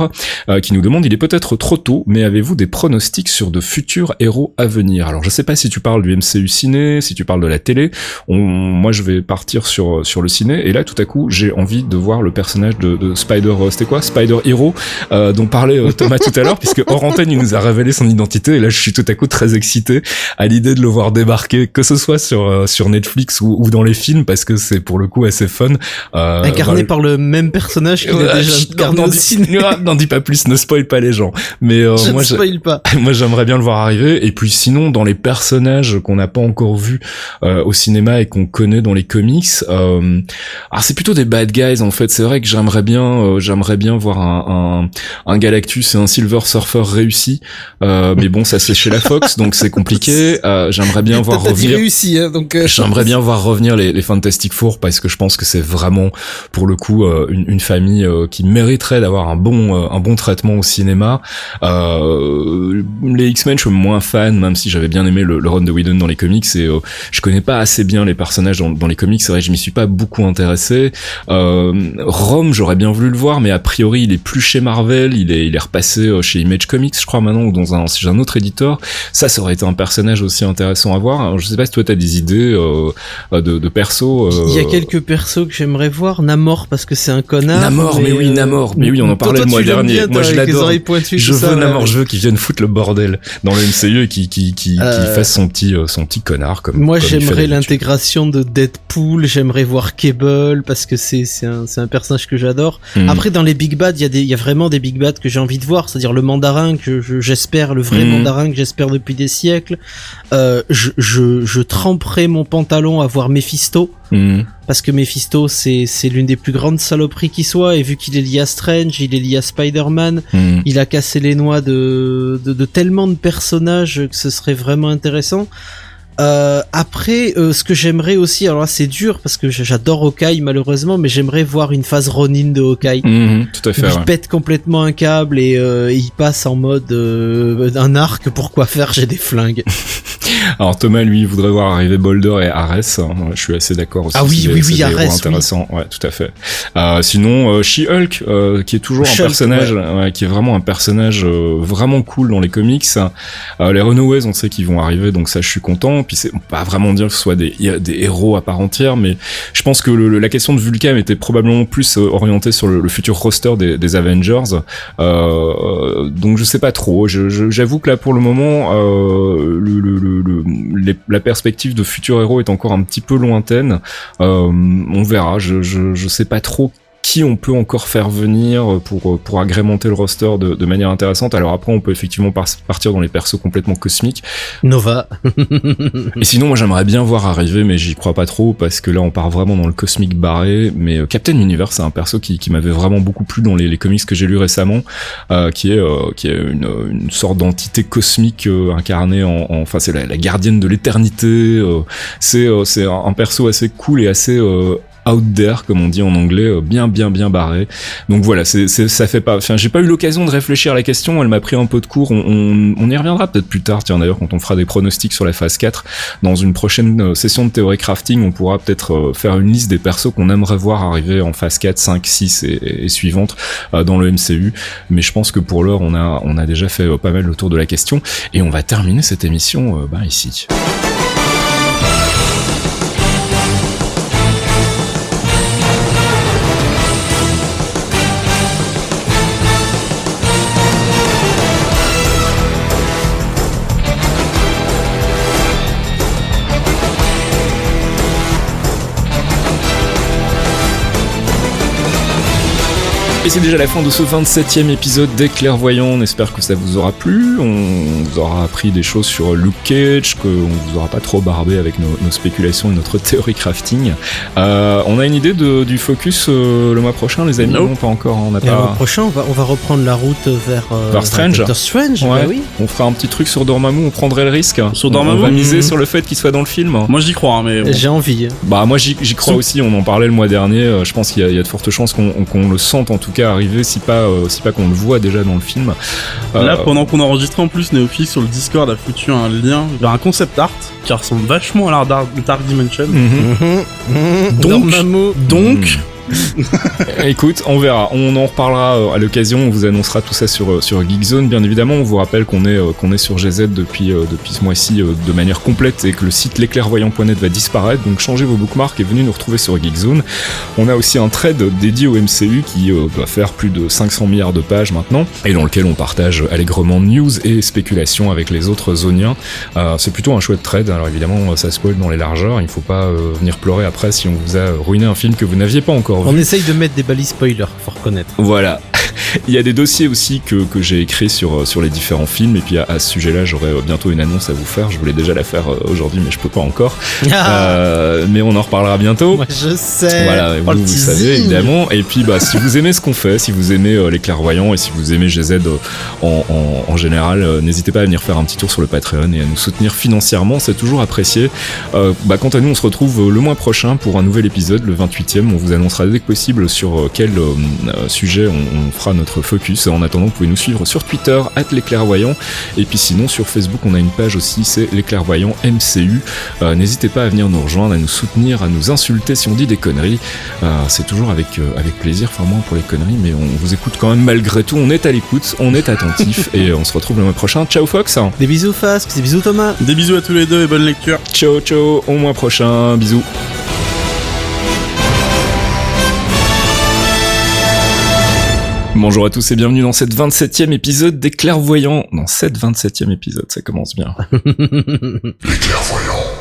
qui nous demande, il est peut-être trop tôt, mais avez-vous des pronostics sur de futurs héros à venir? Alors je sais pas si tu parles du MCU ciné, si tu parles de la télé. moi je vais partir sur sur le ciné et là tout à coup j'ai envie de voir le personnage de, de Spider, c'était quoi? Spider Hero euh, dont parlait euh, Thomas tout à l'heure, puisque hors antenne il nous a révélé son identité et là je suis tout à coup très excité à l'idée de le voir débarquer, que ce soit sur euh, sur Netflix ou, ou, dans les films, parce que c'est pour le coup assez fun.
Euh, Incarné par le même personnage qu'il a déjà incarné au ciné.
N'en dis pas plus, ne spoil pas les gens. Mais
euh, je moi, spoil pas.
moi j'aimerais bien le voir arriver. Et puis sinon, dans les personnages qu'on n'a pas encore vus au cinéma et qu'on connaît dans les comics, alors c'est plutôt des bad guys en fait. C'est vrai que j'aimerais bien, j'aimerais bien voir un, un, un Galactus et un Silver Surfer réussi. mais bon, ça c'est chez la Fox, donc c'est compliqué. Euh, j'aimerais bien voir revenir.
Réussi, hein, donc. Euh,
j'aimerais bien voir revenir les, les, Fantastic Four parce que je pense que c'est vraiment pour le coup euh, une, une, famille qui mériterait d'avoir un bon un bon traitement au cinéma. les X-Men, je suis moins fan, même si j'avais bien aimé le, le, run de Whedon dans les comics et je connais pas assez bien les personnages dans, dans les comics. C'est vrai, je m'y suis pas beaucoup intéressé. Rome, j'aurais bien voulu le voir, mais a priori il est plus chez Marvel, il est il est repassé chez Image Comics, je crois maintenant, ou dans un chez un autre éditeur. Ça, ça aurait été un personnage aussi intéressant à voir. Alors, je sais pas si toi t'as des idées euh, euh de, de perso.
Il y a euh, quelques persos que j'aimerais voir. Namor parce que c'est un connard.
Namor, mais, oui, Namor. Mais oui, on en parlait le mois dernier. Moi, je l'adore. Je veux Namor, je veux qu'il vienne foutre le bordel dans le MCU et qui qui qui, fasse son petit son petit connard comme.
Moi, j'aimerais l'intégration de Deadpool. J'aimerais voir Cable parce que c'est c'est un c'est un personnage que j'adore. Hmm. Après, dans les Big Bad, il y a des il y a vraiment des Big Bad que j'ai envie de voir. C'est-à-dire le mandarin que j'espère, le vrai hmm. mandarin que j'espère depuis des siècles. Euh, je, je, je tremperai mon pantalon à voir Mephisto. Mhm. Parce que Mephisto, c'est, c'est l'une des plus grandes saloperies qui soit. Et vu qu'il est lié à Strange, il est lié à Spider-Man, mhm. il a cassé les noix de, de, de tellement de personnages que ce serait vraiment intéressant. Euh, après, euh, ce que j'aimerais aussi, alors là c'est dur parce que j'adore Hawkeye malheureusement, mais j'aimerais voir une phase Ronin de Hawkeye.
Mhm, tout à fait.
il pète complètement un câble et euh, il passe en mode un arc. Pourquoi faire? J'ai des flingues.
alors Thomas lui voudrait voir arriver Boulder et Ares. Moi, je suis assez d'accord aussi.
Ah oui, oui, oui, Ares.
Intéressant. Ouais, tout à fait. sinon, She-Hulk, qui est toujours un personnage, ouais. qui est vraiment un personnage vraiment cool dans les comics. les Runaways, on sait qu'ils vont arriver, donc ça, je suis content puis c'est pas vraiment dire que ce soit des, héros à part entière, mais je pense que la question de Vulcan était probablement plus euh, orientée sur le, futur roster des, Avengers. Euh, donc je sais pas trop. J'avoue que là pour le moment, euh, la perspective de futurs héros est encore un petit peu lointaine. on verra. Je, je, je sais pas trop qui on peut encore faire venir pour, pour agrémenter le roster de, de manière intéressante. Alors après, on peut effectivement partir dans les persos complètement cosmiques.
Nova.
et sinon, moi j'aimerais bien voir arriver, mais j'y crois pas trop parce que là, on part vraiment dans le cosmique barré. Mais euh, Captain Universe, c'est un perso qui, qui m'avait vraiment beaucoup plu dans les, les comics que j'ai lus récemment, euh, qui est euh, qui est une, une sorte d'entité cosmique euh, incarnée en, enfin c'est la, la, gardienne de l'éternité. c'est c'est un perso assez cool et assez out there comme on dit en anglais, euh, bien bien bien barré. Donc voilà, c'est ça fait pas. Enfin, j'ai pas eu l'occasion de réfléchir à la question. Elle m'a pris un peu de cours. On, on, y reviendra peut-être plus tard. Tiens d'ailleurs quand on fera des pronostics sur la phase 4 dans une prochaine euh, session de théorie crafting, on pourra peut-être euh, faire une liste des persos qu'on aimerait voir arriver en phase 4, 5, 6 et, et suivantes dans le MCU. Mais je pense que pour l'heure, on a on a déjà fait pas mal le tour de la question et on va terminer cette émission bah, ici. Et c'est déjà la fin de ce 27e épisode des Clairvoyants. On espère que ça vous aura plu. On vous aura appris des choses sur Luke Cage, qu'on vous aura pas trop barbé avec nos, spéculations et notre théorie crafting. Euh, on a une idée de, du focus euh, le mois prochain, les amis? Non, pas encore. On a pas...
Le mois prochain, on va, on va reprendre la route vers,
euh, vers Strange.
Strange,
ouais.
bah oui.
On fera un petit truc sur Dormammu. On prendrait le risque.
Sur Dormammu,
on va miser sur le fait qu'il soit dans le film.
Moi, j'y crois, hein, mais
j'ai envie.
Bah moi, j'y crois aussi. On en parlait le mois dernier. Je pense qu'il y, a de fortes chances qu'on le sente en tout cas arriver, si pas, si pas qu'on le voit déjà dans le film.
Là, pendant qu'on enregistrait en plus, Néophile sur le Discord a foutu un lien vers un concept art qui ressemble vachement à l'art Dark Dimension.
Mhm.
Donc, donc,
mhm. Écoute, on verra. On en reparlera euh, à l'occasion. On vous annoncera tout ça sur euh, sur Geekzone. Bien évidemment, on vous rappelle qu'on est euh, qu'on est sur GZ depuis depuis ce mois-ci de manière complète et que le site l'éclairvoyant.net va disparaître. Donc changez vos bookmarks et venez nous retrouver sur Geekzone. On a aussi un thread dédié au MCU qui va faire plus de 500 milliards de pages maintenant et dans lequel on partage allègrement news et spéculations avec les autres zoniens. C'est plutôt un chouette thread. Alors évidemment, ça spoil dans les largeurs. Il faut pas venir pleurer après si on vous a ruiné un film que vous n'aviez pas encore
on essaye de mettre des balises spoilers, faut reconnaître.
Voilà. Il y a des dossiers aussi que, que j'ai écrits sur, sur les différents films, et puis à, ce sujet-là, j'aurai bientôt une annonce à vous faire. Je voulais déjà la faire euh, aujourd'hui, mais je peux pas encore. Ah. Euh, mais on en reparlera bientôt.
Moi, je sais.
Voilà, vous, vous savez évidemment. Et puis, bah, si vous aimez ce qu'on fait, si vous aimez euh, les clairvoyants et si vous aimez GZ en, en, général, n'hésitez pas à venir faire un petit tour sur le Patreon et à nous soutenir financièrement, c'est toujours apprécié. bah, quant à nous, on se retrouve le mois prochain pour un nouvel épisode, le 28e. On vous annoncera dès que possible sur quel sujet on, on fera notre focus. En attendant, vous pouvez nous suivre sur Twitter, at clairvoyants Et puis sinon, sur Facebook, on a une page aussi, c'est les clairvoyants MCU. Euh, n'hésitez pas à venir nous rejoindre, à nous soutenir, à nous insulter si on dit des conneries. Euh, c'est toujours avec, euh, avec plaisir, enfin moins pour les conneries, mais on vous écoute quand même malgré tout. On est à l'écoute, on est attentif et on se retrouve le mois prochain. Ciao Fox
Des bisous Fasque, des bisous Thomas
Des bisous à tous les deux et bonne lecture
Ciao ciao, au mois prochain, bisous Bonjour à tous et bienvenue dans cette 27e épisode des clairvoyants. Dans cette 27e épisode, ça commence bien.
Les clairvoyants.